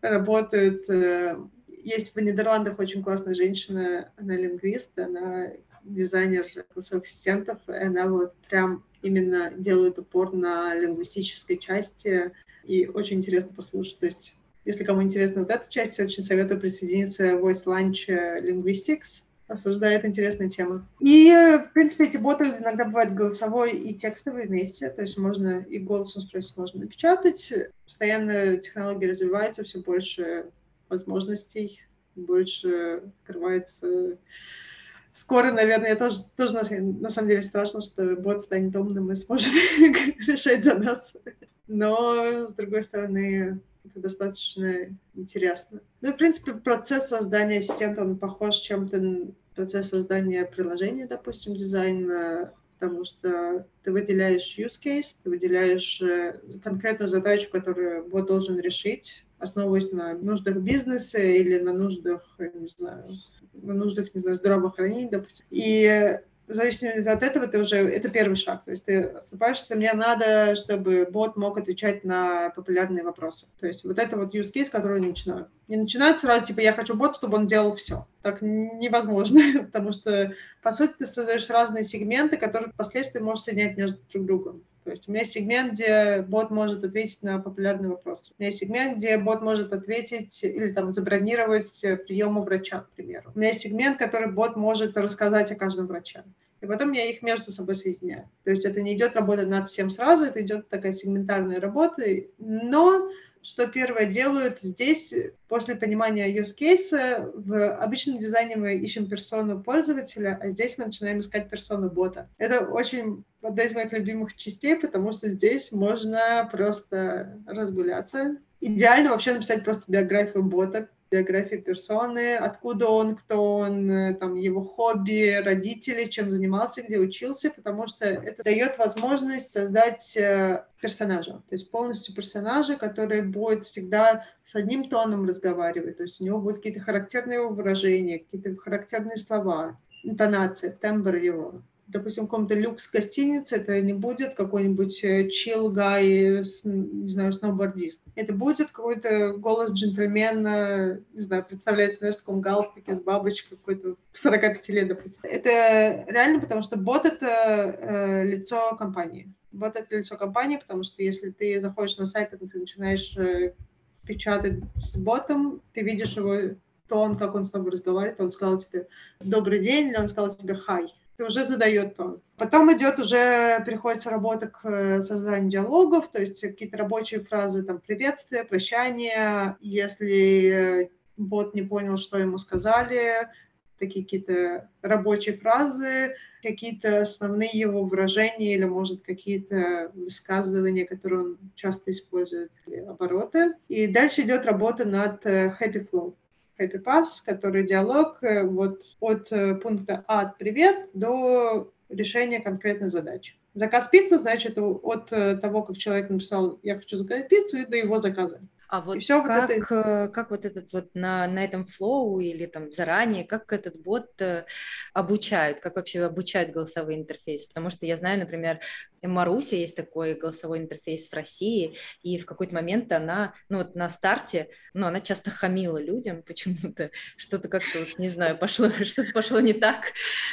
Speaker 1: работают. Э, есть в Нидерландах очень классная женщина, она лингвист, она дизайнер голосовых ассистентов, и она вот прям именно делает упор на лингвистической части, и очень интересно послушать. То есть, если кому интересна вот эта часть, очень советую присоединиться Voice Lunch Linguistics, обсуждает интересные темы. И, в принципе, эти боты иногда бывают голосовой и текстовый вместе, то есть можно и голосом спросить, можно напечатать. Постоянно технологии развиваются, все больше возможностей, больше открывается скоро, наверное, я тоже, тоже на самом деле страшно, что бот станет умным и сможет решать за нас. Но, с другой стороны, это достаточно интересно. Ну, в принципе, процесс создания ассистента, он похож чем-то на процесс создания приложения, допустим, дизайна, потому что ты выделяешь use case, ты выделяешь э, конкретную задачу, которую бот должен решить, основываясь на нуждах бизнеса или на нуждах, не знаю, на нуждах, не знаю, здравоохранения, допустим. И в зависимости от этого ты уже, это первый шаг. То есть ты отступаешься, мне надо, чтобы бот мог отвечать на популярные вопросы. То есть вот это вот use case, который не начинают. Не начинают сразу, типа, я хочу бот, чтобы он делал все. Так невозможно, потому что, по сути, ты создаешь разные сегменты, которые впоследствии можешь соединять между друг другом. То есть у меня есть сегмент, где бот может ответить на популярный вопрос. У меня есть сегмент, где бот может ответить или там забронировать прием у врача, к примеру. У меня есть сегмент, который бот может рассказать о каждом враче. И потом я их между собой соединяю. То есть это не идет работа над всем сразу, это идет такая сегментарная работа. Но что первое делают здесь, после понимания use case, в обычном дизайне мы ищем персону пользователя, а здесь мы начинаем искать персону бота. Это очень одна из моих любимых частей, потому что здесь можно просто разгуляться. Идеально вообще написать просто биографию бота, биографию персоны, откуда он, кто он, э, там, его хобби, родители, чем занимался, где учился, потому что это дает возможность создать э, персонажа, то есть полностью персонажа, который будет всегда с одним тоном разговаривать, то есть у него будут какие-то характерные выражения, какие-то характерные слова, интонация, тембр его допустим, в каком-то люкс-гостинице это не будет какой-нибудь э, гай, не знаю, сноубордист. Это будет какой-то голос джентльмена, не знаю, представляется, знаешь, в таком галстуке с бабочкой какой-то 45 лет, допустим. Это реально, потому что бот — это э, лицо компании. Бот — это лицо компании, потому что если ты заходишь на сайт, и ты начинаешь э, печатать с ботом, ты видишь его тон, как он с тобой разговаривает, он сказал тебе «добрый день» или он сказал тебе «хай» уже задает тон. Потом идет уже, приходится работа к э, созданию диалогов, то есть какие-то рабочие фразы, там, приветствие, прощание. Если э, бот не понял, что ему сказали, такие какие-то рабочие фразы, какие-то основные его выражения или, может, какие-то высказывания, которые он часто использует, обороты. И дальше идет работа над э, happy flow. Happy который диалог э, вот от э, пункта А «Привет» до решения конкретной задачи. Заказ пиццы, значит, от э, того, как человек написал «я хочу заказать пиццу» и до его заказа.
Speaker 2: А вот все как, вот это... как вот этот вот на, на этом флоу или там заранее, как этот бот обучают, как вообще обучают голосовой интерфейс? Потому что я знаю, например, Маруся есть такой голосовой интерфейс в России, и в какой-то момент она, ну вот на старте, ну она часто хамила людям почему-то, что-то как-то, вот, не знаю, пошло, что-то пошло не так,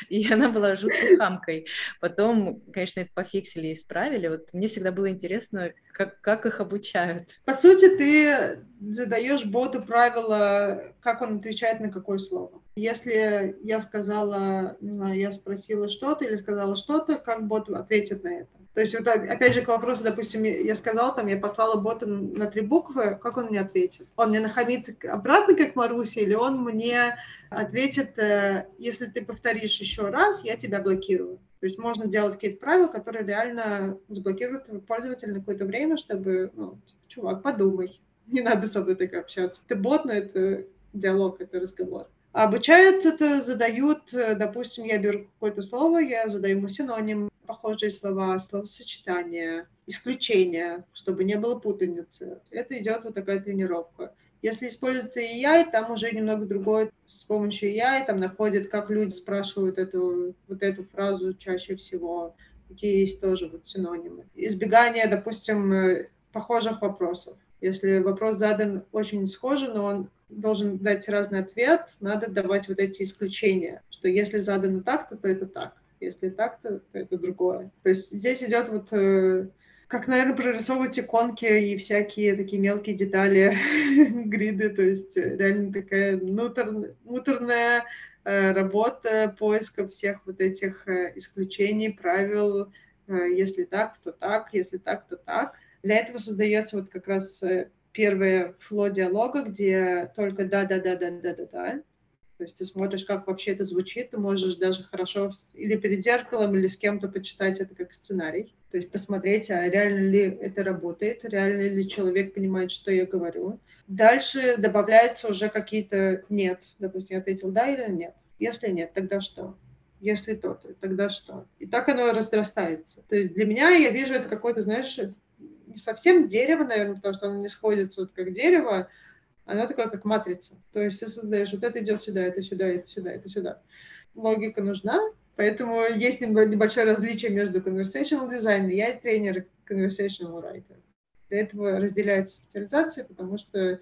Speaker 2: и она была жуткой хамкой. Потом, конечно, это пофиксили и исправили. Вот мне всегда было интересно, как, как их обучают.
Speaker 1: По сути, ты задаешь боту правила, как он отвечает на какое слово. Если я сказала, не знаю, я спросила что-то или сказала что-то, как бот ответит на это. То есть, вот, опять же, к вопросу, допустим, я сказала, там, я послала бота на три буквы, как он мне ответит? Он мне нахамит обратно, как Маруся, или он мне ответит, э, если ты повторишь еще раз, я тебя блокирую. То есть можно делать какие-то правила, которые реально заблокируют пользователя на какое-то время, чтобы, ну, чувак, подумай, не надо со мной так общаться. Ты бот, но это диалог, это разговор. Обучают это, задают, э, допустим, я беру какое-то слово, я задаю ему синоним, похожие слова, словосочетания, исключения, чтобы не было путаницы. Это идет вот такая тренировка. Если используется AI, там уже немного другое. С помощью AI там находят, как люди спрашивают эту, вот эту фразу чаще всего, какие есть тоже вот синонимы. Избегание, допустим, э, похожих вопросов. Если вопрос задан очень схожий, но он должен дать разный ответ, надо давать вот эти исключения, что если задано так-то, то это так, если так-то, то это другое. То есть здесь идет вот э, как, наверное, прорисовывать иконки и всякие такие мелкие детали, гриды, то есть реально такая муторная э, работа поиска всех вот этих э, исключений, правил, если так, то так, если так, то так. Для этого создается вот как раз первое фло диалога, где только да-да-да-да-да-да-да, То есть ты смотришь, как вообще это звучит, ты можешь даже хорошо или перед зеркалом, или с кем-то почитать это как сценарий. То есть посмотреть, а реально ли это работает, реально ли человек понимает, что я говорю. Дальше добавляются уже какие-то «нет». Допустим, я ответил «да» или «нет». Если нет, тогда что? Если то, то тогда что? И так оно разрастается. То есть для меня я вижу это какое-то, знаешь, не совсем дерево, наверное, потому что оно не сходится вот как дерево, она такая, как матрица. То есть ты создаешь, вот это идет сюда, это сюда, это сюда, это сюда. Логика нужна, поэтому есть небольшое различие между conversational design и я тренер conversational writer. Для этого разделяется специализация, потому что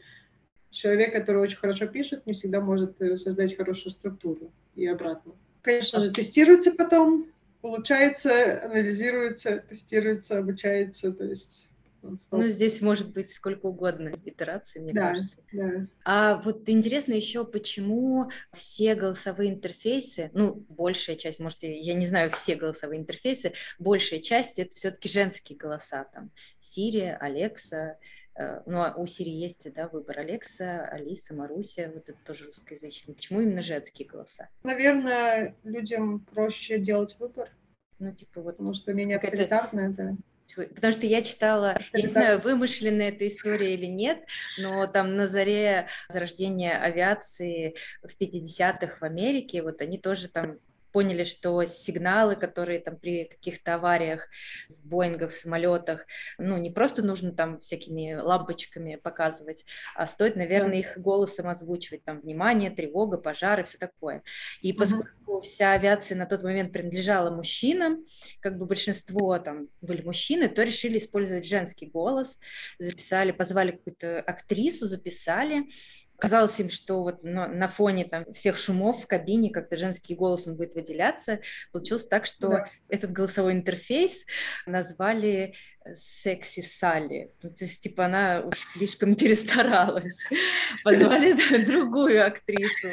Speaker 1: человек, который очень хорошо пишет, не всегда может э, создать хорошую структуру и обратно. Конечно же, тестируется потом, улучшается, анализируется, тестируется, обучается, то есть
Speaker 2: ну, здесь может быть сколько угодно итераций, мне
Speaker 1: да,
Speaker 2: кажется.
Speaker 1: Да.
Speaker 2: А вот интересно еще, почему все голосовые интерфейсы, ну, большая часть, может, я не знаю все голосовые интерфейсы, большая часть это все-таки женские голоса, там, Siri, Alexa, э, ну, а у Siri есть, да, выбор Алекса, Алиса, Маруся, вот это тоже русскоязычный. Почему именно женские голоса?
Speaker 1: Наверное, людям проще делать выбор.
Speaker 2: Ну, типа вот...
Speaker 1: Потому что менее авторитарно, да.
Speaker 2: Потому что я читала, я не знаю, вымышленная эта история или нет, но там на заре зарождения авиации в 50-х в Америке, вот они тоже там поняли, что сигналы, которые там при каких-то авариях в Боингах, в самолетах, ну, не просто нужно там всякими лампочками показывать, а стоит, наверное, их голосом озвучивать, там, внимание, тревога, пожары, все такое. И поскольку uh-huh. вся авиация на тот момент принадлежала мужчинам, как бы большинство там были мужчины, то решили использовать женский голос, записали, позвали какую-то актрису, записали, Казалось им, что вот на, на фоне там всех шумов в кабине как-то женский голос он будет выделяться. Получилось так, что да. этот голосовой интерфейс назвали секси Салли. Ну, то есть, типа, она уж слишком перестаралась. Позвали другую актрису.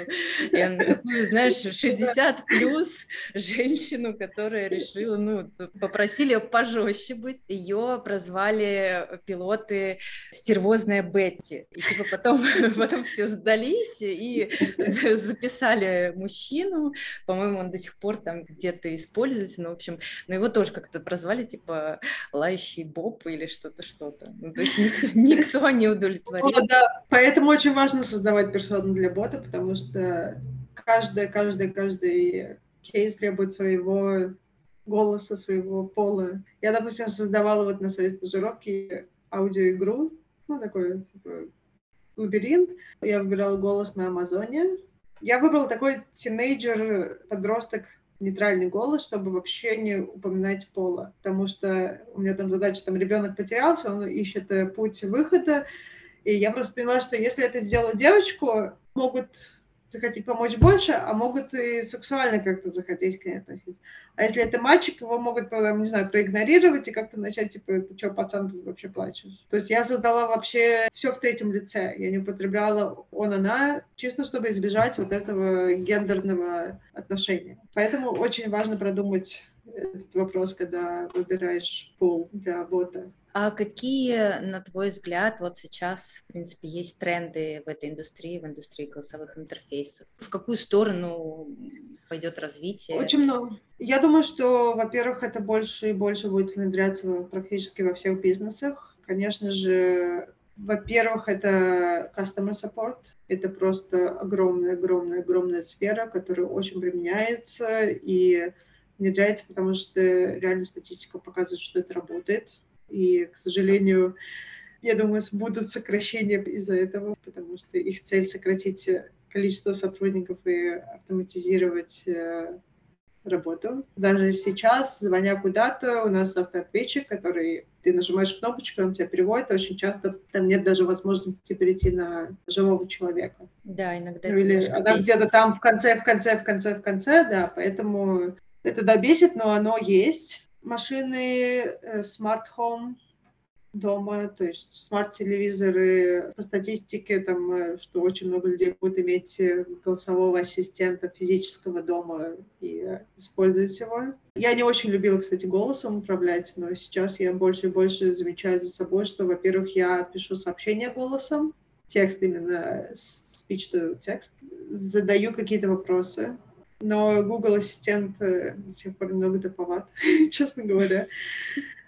Speaker 2: И она такую, знаешь, 60 плюс женщину, которая решила, ну, попросили ее пожестче быть. Ее прозвали пилоты «Стервозная Бетти». И, типа, потом, потом все сдались и записали мужчину. По-моему, он до сих пор там где-то используется. Ну, в общем, но его тоже как-то прозвали, типа, лающий Боб или что-то, что-то. Ну, то есть никто, никто не удовлетворил.
Speaker 1: Да. Поэтому очень важно создавать персону для бота, потому что каждый, каждый, каждый кейс требует своего голоса, своего пола. Я, допустим, создавала вот на своей стажировке аудиоигру, ну, такой типа, лабиринт. Я выбирала голос на Амазоне. Я выбрала такой тинейджер, подросток, нейтральный голос, чтобы вообще не упоминать пола. Потому что у меня там задача, там ребенок потерялся, он ищет э, путь выхода. И я просто поняла, что если это сделать девочку, могут захотеть помочь больше, а могут и сексуально как-то захотеть к ней относиться. А если это мальчик, его могут, не знаю, проигнорировать и как-то начать, типа, ты что, пацан, ты вообще плачешь? То есть я задала вообще все в третьем лице. Я не употребляла он-она, чисто чтобы избежать вот этого гендерного отношения. Поэтому очень важно продумать этот вопрос, когда выбираешь пол для бота.
Speaker 2: А какие, на твой взгляд, вот сейчас, в принципе, есть тренды в этой индустрии, в индустрии голосовых интерфейсов? В какую сторону пойдет развитие?
Speaker 1: Очень много. Я думаю, что, во-первых, это больше и больше будет внедряться практически во всех бизнесах. Конечно же, во-первых, это customer support. Это просто огромная, огромная, огромная сфера, которая очень применяется и внедряется, потому что реально статистика показывает, что это работает. И, к сожалению, я думаю, будут сокращения из-за этого, потому что их цель сократить количество сотрудников и автоматизировать э, работу. Даже сейчас, звоня куда-то, у нас автоответчик, который ты нажимаешь кнопочку, он тебя переводит. Очень часто там нет даже возможности перейти на живого человека.
Speaker 2: Да, иногда.
Speaker 1: Ну, или она где-то там в конце, в конце, в конце, в конце, да. Поэтому это да бесит, но оно есть машины, э, смарт home дома, то есть смарт-телевизоры, по статистике, там, э, что очень много людей будут иметь э, голосового ассистента физического дома и использовать его. Я не очень любила, кстати, голосом управлять, но сейчас я больше и больше замечаю за собой, что, во-первых, я пишу сообщения голосом, текст именно speech-to-text, задаю какие-то вопросы, но Google Ассистент э, до сих пор немного туповат, честно говоря.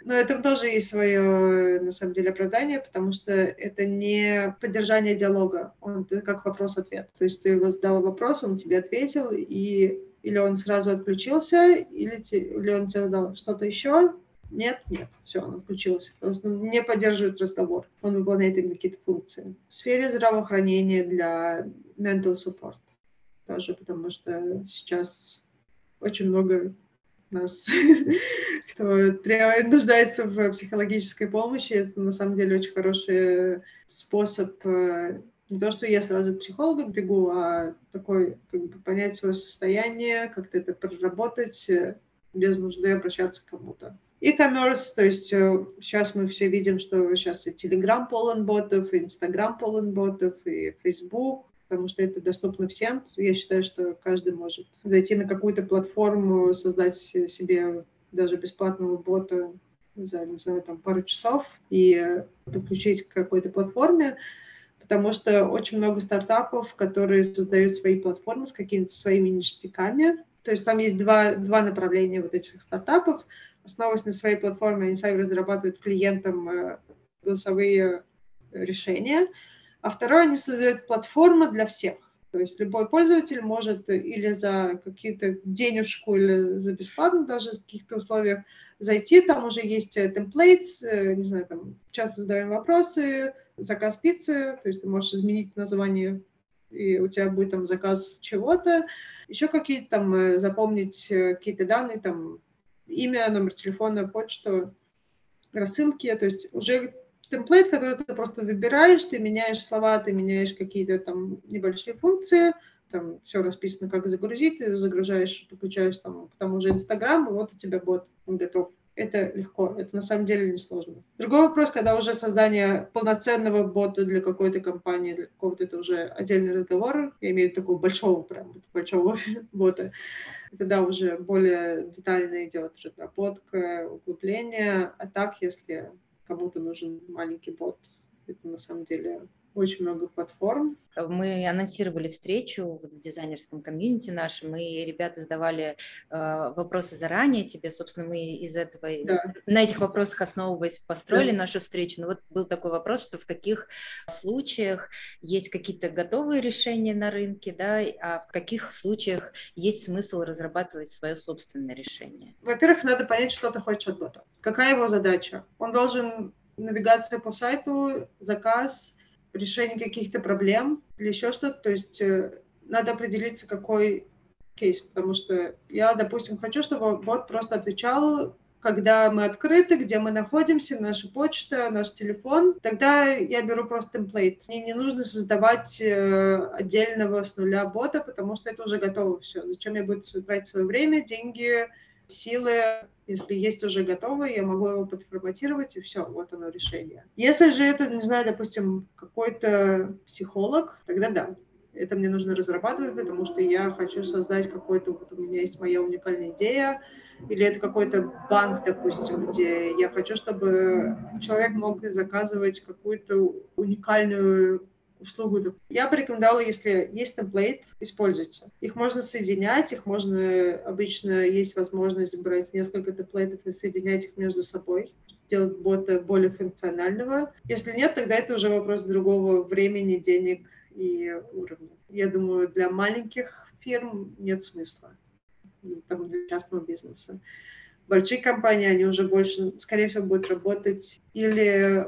Speaker 1: Но это тоже есть свое, на самом деле, оправдание, потому что это не поддержание диалога, он как вопрос-ответ. То есть ты его задал вопрос, он тебе ответил, и или он сразу отключился, или, или он тебе задал что-то еще, нет, нет, все, он отключился. Он не поддерживает разговор, он выполняет какие-то функции. В сфере здравоохранения для mental support тоже, потому что сейчас очень много нас, кто требует, нуждается в психологической помощи. Это на самом деле очень хороший способ э, не то, что я сразу к психологу бегу, а такой, как бы, понять свое состояние, как-то это проработать, э, без нужды обращаться к кому-то. E-commerce, то есть сейчас э, мы все видим, что сейчас и Telegram полон ботов, и Instagram полон ботов, и Facebook, потому что это доступно всем. Я считаю, что каждый может зайти на какую-то платформу, создать себе даже бесплатного бота за, не знаю, там, пару часов и подключить к какой-то платформе, потому что очень много стартапов, которые создают свои платформы с какими-то своими ништяками. То есть там есть два, два направления вот этих стартапов. Основываясь на своей платформе, они сами разрабатывают клиентам э, голосовые решения, а второе, они создают платформу для всех. То есть любой пользователь может или за какие-то денежку, или за бесплатно даже в каких-то условиях зайти, там уже есть темплейтс, э, не знаю, там часто задаем вопросы, заказ пиццы, то есть ты можешь изменить название, и у тебя будет там заказ чего-то, еще какие-то там э, запомнить э, какие-то данные, там имя, номер телефона, почту, рассылки, то есть уже темплейт, который ты просто выбираешь, ты меняешь слова, ты меняешь какие-то там небольшие функции, там все расписано, как загрузить, ты загружаешь, подключаешь там к тому же Инстаграм, и вот у тебя бот готов. Это легко, это на самом деле не сложно. Другой вопрос, когда уже создание полноценного бота для какой-то компании, для какого-то это уже отдельный разговор, я имею в виду такого большого, прям большого бота. Тогда уже более детально идет разработка, углубление. А так, если кому-то нужен маленький бот. Это на самом деле очень много платформ.
Speaker 2: Мы анонсировали встречу в дизайнерском комьюнити нашем, и ребята задавали э, вопросы заранее тебе. Собственно, мы из этого, да. на этих вопросах основываясь, построили да. нашу встречу. Но вот был такой вопрос, что в каких случаях есть какие-то готовые решения на рынке, да, а в каких случаях есть смысл разрабатывать свое собственное решение?
Speaker 1: Во-первых, надо понять, что ты хочешь от бота. Какая его задача? Он должен навигация по сайту, заказ, решение каких-то проблем или еще что-то. То есть э, надо определиться, какой кейс, потому что я, допустим, хочу, чтобы бот просто отвечал, когда мы открыты, где мы находимся, наша почта, наш телефон, тогда я беру просто темплейт. Мне не нужно создавать э, отдельного с нуля бота, потому что это уже готово все. Зачем я буду тратить свое время, деньги, силы, если есть уже готовый, я могу его подформатировать, и все, вот оно решение. Если же это, не знаю, допустим, какой-то психолог, тогда да, это мне нужно разрабатывать, потому что я хочу создать какой-то, вот у меня есть моя уникальная идея, или это какой-то банк, допустим, где я хочу, чтобы человек мог заказывать какую-то уникальную услугу. Я бы рекомендовала, если есть темплейт, используйте. Их можно соединять, их можно, обычно есть возможность брать несколько темплейтов и соединять их между собой делать бота более функционального. Если нет, тогда это уже вопрос другого времени, денег и уровня. Я думаю, для маленьких фирм нет смысла, там, для частного бизнеса. Большие компании, они уже больше, скорее всего, будут работать или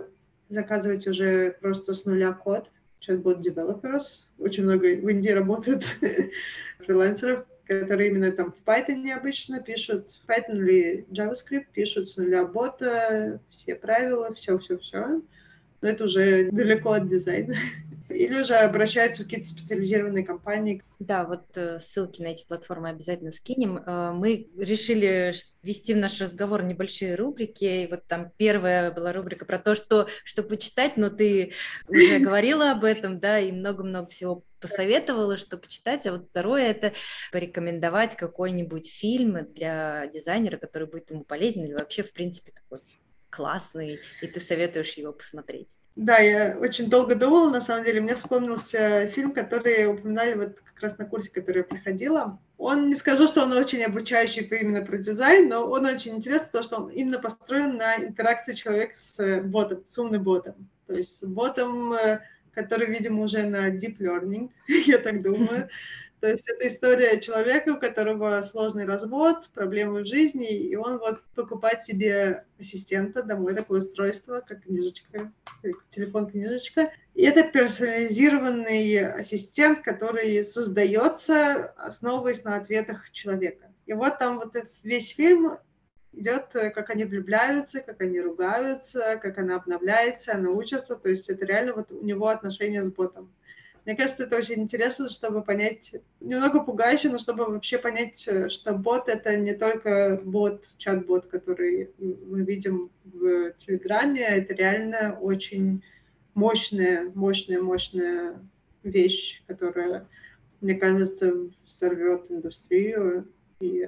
Speaker 1: заказывать уже просто с нуля код, чат-бот developers. Очень много в Индии работают фрилансеров, которые именно там в Python обычно пишут, Python или JavaScript пишут с нуля бота, все правила, все-все-все. Но это уже далеко от дизайна. Или уже обращаются в какие-то специализированные компании.
Speaker 2: Да, вот э, ссылки на эти платформы обязательно скинем. Э, мы решили ввести в наш разговор небольшие рубрики. И вот там первая была рубрика про то, что, что почитать, но ты уже говорила об этом, да, и много-много всего посоветовала, что почитать, а вот второе – это порекомендовать какой-нибудь фильм для дизайнера, который будет ему полезен, или вообще, в принципе, такой классный, и ты советуешь его посмотреть.
Speaker 1: Да, я очень долго думала, на самом деле. Мне вспомнился фильм, который упоминали вот как раз на курсе, который я проходила. Он, не скажу, что он очень обучающий именно про дизайн, но он очень интересный, потому что он именно построен на интеракции человека с ботом, с умным ботом. То есть с ботом, э, который, видимо, уже на deep learning, я так думаю. То есть это история человека, у которого сложный развод, проблемы в жизни, и он вот покупает себе ассистента домой, такое устройство, как книжечка, телефон-книжечка. И это персонализированный ассистент, который создается, основываясь на ответах человека. И вот там вот весь фильм идет, как они влюбляются, как они ругаются, как она обновляется, она учится. То есть это реально вот у него отношения с ботом. Мне кажется, это очень интересно, чтобы понять, немного пугающе, но чтобы вообще понять, что бот — это не только бот, чат-бот, который мы видим в Телеграме, а это реально очень мощная, мощная, мощная вещь, которая, мне кажется, взорвет индустрию. И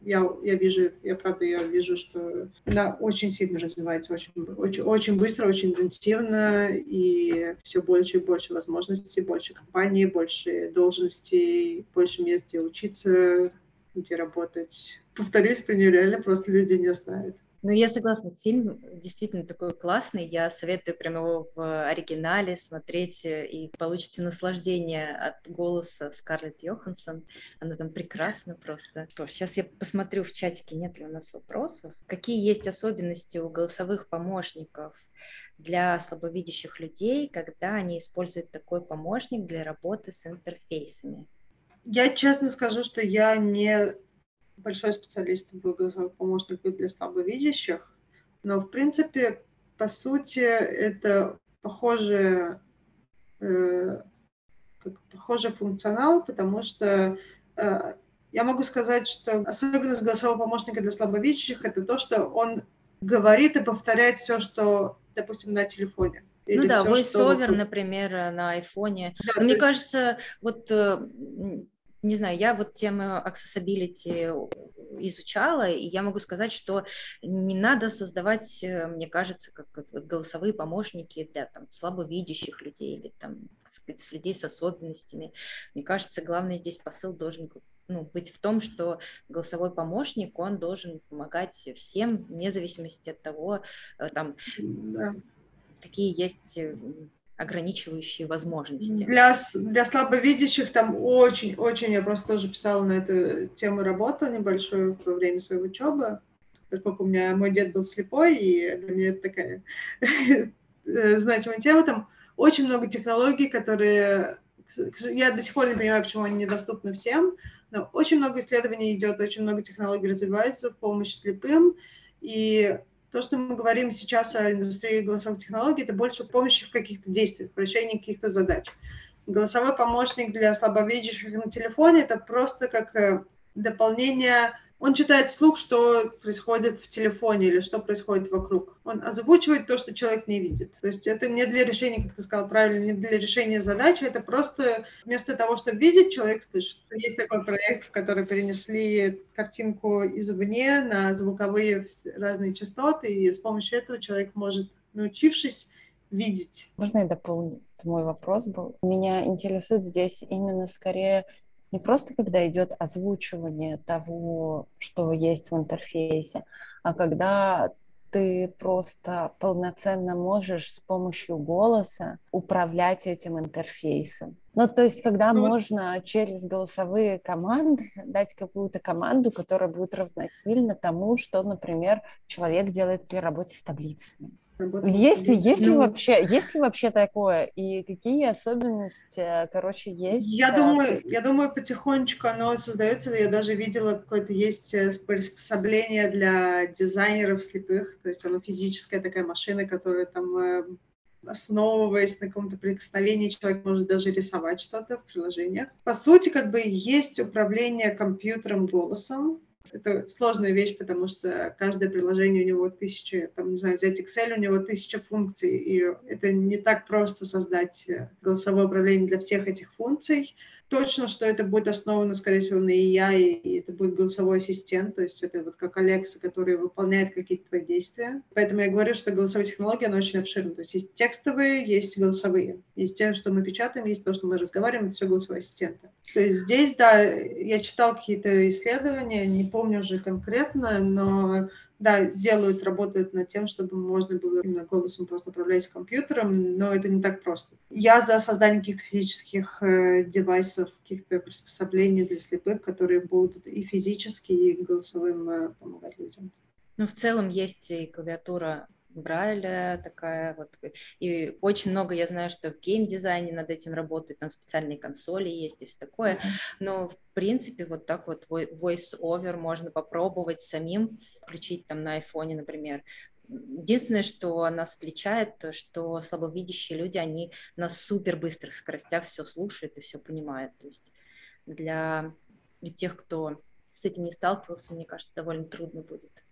Speaker 1: я, я вижу, я правда, я вижу, что она очень сильно развивается, очень, очень, очень быстро, очень интенсивно, и все больше и больше возможностей, больше компаний, больше должностей, больше мест, где учиться, где работать. Повторюсь, про нее реально просто люди не знают.
Speaker 2: Ну, я согласна, фильм действительно такой классный. Я советую прям его в оригинале смотреть, э, и получите наслаждение от голоса Скарлетт Йоханссон. Она там прекрасна просто. То, сейчас я посмотрю в чатике, нет ли у нас вопросов. Какие есть особенности у голосовых помощников для слабовидящих людей, когда они используют такой помощник для работы с интерфейсами?
Speaker 1: Я честно скажу, что я не большой специалист в голосовых помощниках для слабовидящих, но в принципе, по сути, это похожий, э, похожий функционал, потому что э, я могу сказать, что особенность голосового помощника для слабовидящих это то, что он говорит и повторяет все, что, допустим, на телефоне.
Speaker 2: Ну да, voiceover, например, на айфоне. Да, мне есть... кажется, вот э, не знаю, я вот тему accessibility изучала, и я могу сказать, что не надо создавать, э, мне кажется, как вот голосовые помощники для там, слабовидящих людей или там, сказать, с людей с особенностями. Мне кажется, главный здесь посыл должен ну, быть в том, что голосовой помощник, он должен помогать всем, вне зависимости от того, э, там, да. какие есть ограничивающие возможности.
Speaker 1: Для, для слабовидящих там очень-очень, я просто тоже писала на эту тему работу небольшую во время своей учебы, поскольку у меня мой дед был слепой, и для меня это такая значимая тема. Там очень много технологий, которые... Я до сих пор не понимаю, почему они недоступны всем, но очень много исследований идет, очень много технологий развивается в помощь слепым, и то, что мы говорим сейчас о индустрии голосовых технологий, это больше помощи в каких-то действиях, в решении каких-то задач. Голосовой помощник для слабовидящих на телефоне – это просто как э, дополнение он читает вслух, что происходит в телефоне или что происходит вокруг. Он озвучивает то, что человек не видит. То есть это не для решения, как ты сказал правильно, не для решения задачи, это просто вместо того, чтобы видеть, человек слышит. Есть такой проект, в который перенесли картинку извне на звуковые разные частоты, и с помощью этого человек может, научившись, видеть.
Speaker 4: Можно я дополню? Это мой вопрос был. Меня интересует здесь именно скорее не просто когда идет озвучивание того, что есть в интерфейсе, а когда ты просто полноценно можешь с помощью голоса управлять этим интерфейсом. Ну, то есть, когда ну, можно через голосовые команды дать какую-то команду, которая будет равносильна тому, что, например, человек делает при работе с таблицами. Есть, есть ли ну, вообще, есть ли вообще такое? И какие особенности, короче, есть?
Speaker 1: Я думаю, я думаю, потихонечку оно создается. Я даже видела какое-то есть э, приспособление для дизайнеров слепых. То есть оно физическая такая машина, которая там э, основываясь на каком-то прикосновении, человек может даже рисовать что-то в приложениях. По сути, как бы есть управление компьютером голосом, это сложная вещь, потому что каждое приложение у него тысяча, там, не знаю, взять Excel, у него тысяча функций, и это не так просто создать э, голосовое управление для всех этих функций. Точно, что это будет основано, скорее всего, на AI, и это будет голосовой ассистент, то есть это вот как Алекса, который выполняет какие-то твои действия. Поэтому я говорю, что голосовые технологии, она очень обширна. То есть есть текстовые, есть голосовые. Есть те, что мы печатаем, есть то, что мы разговариваем, это все голосовые ассистенты. То есть здесь, да, я читал какие-то исследования, не помню уже конкретно, но да, делают, работают над тем, чтобы можно было именно голосом просто управлять компьютером, но это не так просто. Я за создание каких-то физических э, девайсов, каких-то приспособлений для слепых, которые будут и физически, и голосовым э, помогать людям.
Speaker 2: Ну, в целом есть и клавиатура Брайля такая вот. И очень много я знаю, что в геймдизайне над этим работают, там специальные консоли есть и все такое. Но в принципе вот так вот voice-over можно попробовать самим включить там на айфоне, например. Единственное, что нас отличает, то, что слабовидящие люди, они на супер быстрых скоростях все слушают и все понимают. То есть для, тех, кто с этим не сталкивался, мне кажется, довольно трудно будет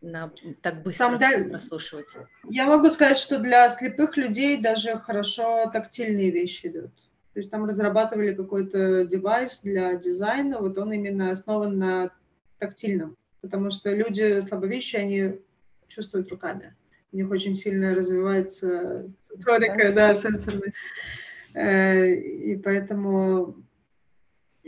Speaker 2: на так быстро Там, да, прослушивать?
Speaker 1: Я могу сказать, что для слепых людей даже хорошо тактильные вещи идут. То есть там разрабатывали какой-то девайс для дизайна, вот он именно основан на тактильном, потому что люди слабовидящие, они чувствуют руками. У них очень сильно развивается сенсорика, да, сенсорная. Э, и поэтому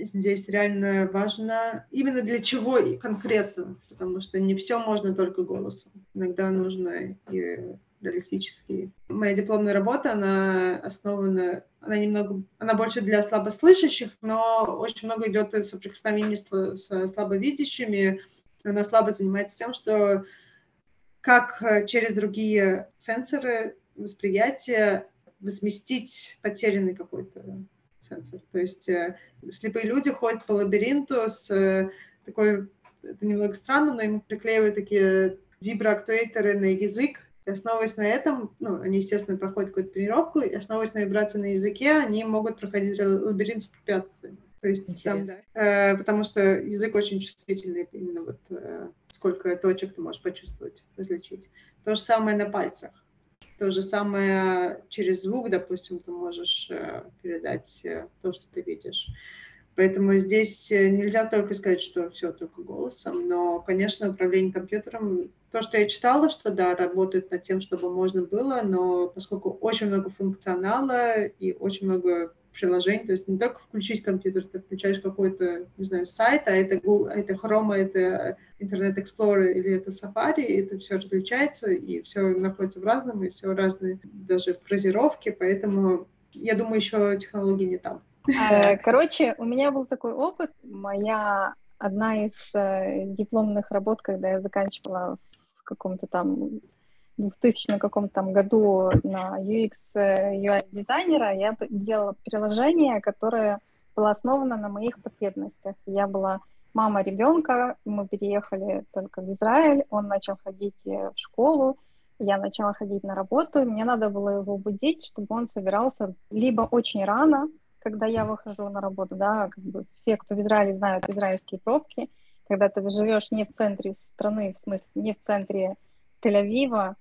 Speaker 1: здесь реально важно именно для чего и конкретно, потому что не все можно только голосом. Иногда нужно и реалистические. Моя дипломная работа, она основана, она немного, она больше для слабослышащих, но очень много идет соприкосновений с, с слабовидящими. Она слабо занимается тем, что как через другие сенсоры восприятия возместить потерянный какой-то сенсор. То есть э, слепые люди ходят по лабиринту с э, такой, это немного странно, но им приклеивают такие виброактуэйторы на язык, и основываясь на этом, ну, они, естественно, проходят какую-то тренировку, и основываясь на вибрации на языке, они могут проходить лабиринт с препятствиями. То есть там, да, э, потому что язык очень чувствительный, именно вот э, сколько точек ты можешь почувствовать, различить. То же самое на пальцах. То же самое через звук, допустим, ты можешь э, передать э, то, что ты видишь. Поэтому здесь э, нельзя только сказать, что все только голосом, но, конечно, управление компьютером, то, что я читала, что да, работают над тем, чтобы можно было, но поскольку очень много функционала и очень много приложений, то есть не только включить компьютер, ты включаешь какой-то, не знаю, сайт, а это Google, а это Chrome, а это Internet Explorer или это Safari, и это все различается, и все находится в разном, и все разные даже фразировки, поэтому я думаю, еще технологии не там.
Speaker 5: Э, короче, у меня был такой опыт. Моя одна из э, дипломных работ, когда я заканчивала в каком-то там 2000 каком-то году на UX UI дизайнера я делала приложение, которое было основано на моих потребностях. Я была мама ребенка, мы переехали только в Израиль, он начал ходить э, в школу, я начала ходить на работу, мне надо было его будить, чтобы он собирался либо очень рано, когда я выхожу на работу, да, как бы все, кто в Израиле знают израильские пробки, когда ты живешь не в центре страны, в смысле, не в центре Тель-Авива,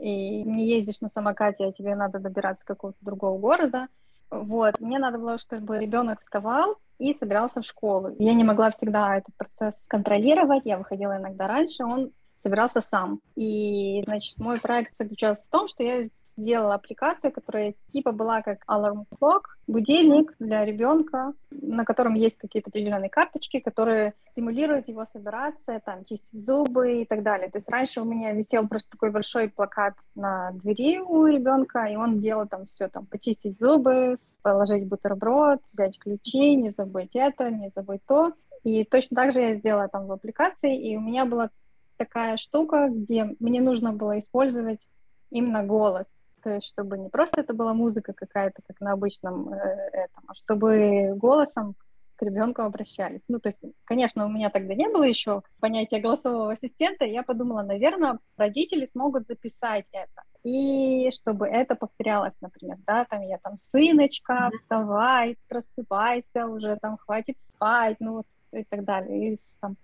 Speaker 5: и не ездишь на самокате, а тебе надо добираться какого-то другого города. Вот, мне надо было, чтобы ребенок вставал и собирался в школу. Я не могла всегда этот процесс контролировать, я выходила иногда раньше, он собирался сам. И, значит, мой проект заключался в том, что я сделала аппликацию, которая типа была как alarm clock, будильник для ребенка, на котором есть какие-то определенные карточки, которые стимулируют его собираться, там, чистить зубы и так далее. То есть раньше у меня висел просто такой большой плакат на двери у ребенка, и он делал там все, там, почистить зубы, положить бутерброд, взять ключи, не забыть это, не забыть то. И точно так же я сделала там в аппликации, и у меня была такая штука, где мне нужно было использовать именно голос то есть чтобы не просто это была музыка какая-то, как на обычном э, этом, а чтобы голосом к ребенку обращались. Ну, то есть, конечно, у меня тогда не было еще понятия голосового ассистента, я подумала, наверное, родители смогут записать это. И чтобы это повторялось, например, да, там я там, сыночка, вставай, просыпайся уже, там, хватит спать, ну, вот, и так далее. И с, там,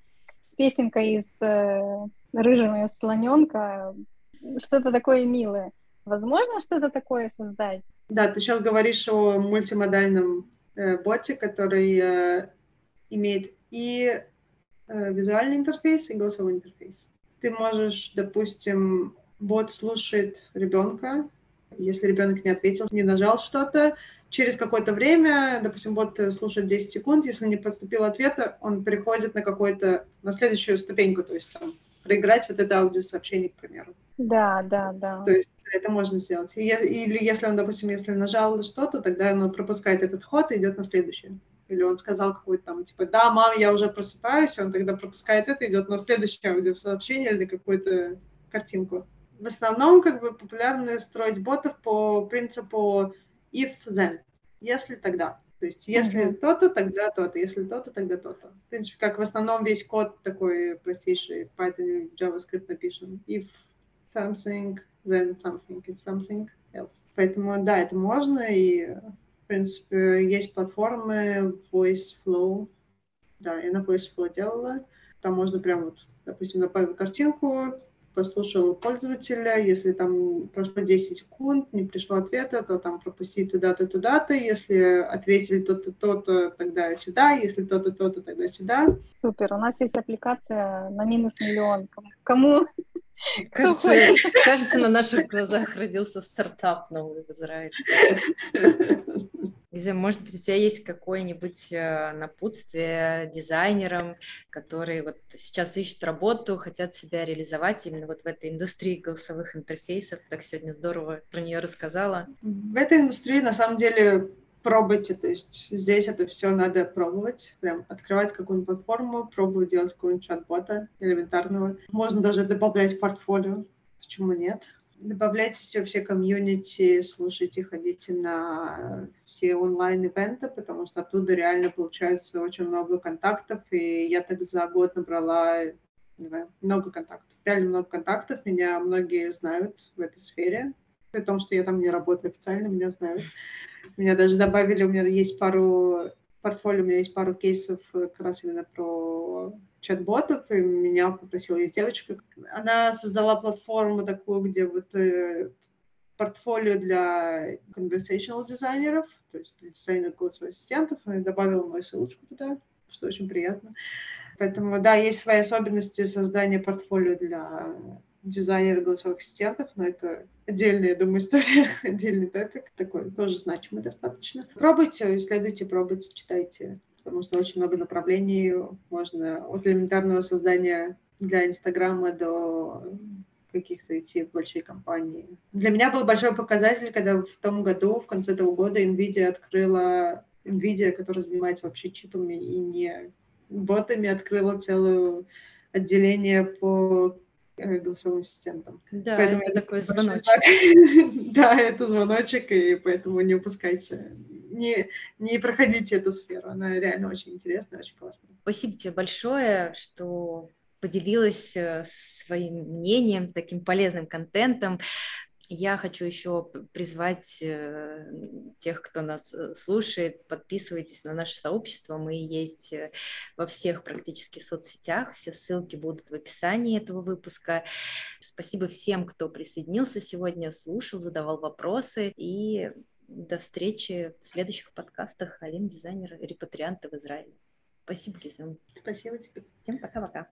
Speaker 5: с песенкой из э, рыжего слоненка, что-то такое милое. Возможно что-то такое создать?
Speaker 1: Да, ты сейчас говоришь о мультимодальном э, ботик, который э, имеет и э, визуальный интерфейс, и голосовой интерфейс. Ты можешь, допустим, бот слушает ребенка, если ребенок не ответил, не нажал что-то, через какое-то время, допустим, бот слушает 10 секунд, если не поступил ответа, он переходит на какой-то, на следующую ступеньку, то есть там, проиграть вот это аудиосообщение, к примеру.
Speaker 5: Да, да, да.
Speaker 1: То есть это можно сделать. Или если он, допустим, если нажал что-то, тогда он пропускает этот ход и идет на следующее. Или он сказал какой-то там, типа, да, мам, я уже просыпаюсь, он тогда пропускает это, идет на следующее аудиосообщение или какую-то картинку. В основном, как бы, популярно строить ботов по принципу if then, если тогда. То есть если mm-hmm. то-то, тогда то-то, если то-то, тогда то-то. В принципе, как в основном весь код такой простейший в Python JavaScript напишем. If something, then something, if something else. Поэтому, да, это можно, и, в принципе, есть платформы Voice Flow. Да, я на Voice Flow делала. Там можно прям вот, допустим, добавить картинку, послушал пользователя, если там прошло 10 секунд, не пришло ответа, то там пропустить туда-то, туда-то, если ответили то-то, то-то, тогда сюда, если то-то, то-то, тогда сюда.
Speaker 5: Супер, у нас есть аппликация на минус миллион. Кому
Speaker 2: Кажется, кажется, на наших глазах родился стартап новый в Израиле. Не знаю, может быть, у тебя есть какое-нибудь э, напутствие дизайнерам, которые вот сейчас ищут работу, хотят себя реализовать именно вот в этой индустрии голосовых интерфейсов. Так сегодня здорово про нее рассказала.
Speaker 1: В этой индустрии, на самом деле, пробуйте, то есть здесь это все надо пробовать, прям открывать какую-нибудь платформу, пробовать делать какого-нибудь чат-бота элементарного. Можно даже добавлять в портфолио, почему нет? Добавляйте все, все комьюнити, слушайте, ходите на все онлайн-ивенты, потому что оттуда реально получается очень много контактов, и я так за год набрала не знаю, много контактов. Реально много контактов. Меня многие знают в этой сфере. При том, что я там не работаю официально, меня знают. Меня даже добавили, у меня есть пару портфолио, у меня есть пару кейсов как раз именно про чат-ботов, и меня попросила есть девочка. Она создала платформу такую, где вот э, портфолио для conversational дизайнеров, то есть для дизайнеров голосовых ассистентов, и добавила мою ссылочку туда, что очень приятно. Поэтому, да, есть свои особенности создания портфолио для дизайнера голосовых ассистентов, но это отдельная, я думаю, история, отдельный топик, такой тоже значимый достаточно. Пробуйте, исследуйте, пробуйте, читайте, потому что очень много направлений можно от элементарного создания для Инстаграма до каких-то идти в большие компании. Для меня был большой показатель, когда в том году, в конце того года, NVIDIA открыла, NVIDIA, которая занимается вообще чипами и не ботами, открыла целое отделение по Э, голосовым ассистентом.
Speaker 2: Да, поэтому это такой звоночек.
Speaker 1: да, это звоночек, и поэтому не упускайте, не, не проходите эту сферу. Она реально очень интересная, очень классная.
Speaker 2: Спасибо тебе большое, что поделилась э, своим мнением, таким полезным контентом. Я хочу еще призвать э, тех, кто нас э, слушает, подписывайтесь на наше сообщество. Мы есть во всех практически соцсетях. Все ссылки будут в описании этого выпуска. Спасибо всем, кто присоединился сегодня, слушал, задавал вопросы. И до встречи в следующих подкастах Алим, дизайнер, репатрианты в Израиле. Спасибо, Гизем.
Speaker 1: Спасибо тебе.
Speaker 2: Всем пока-пока.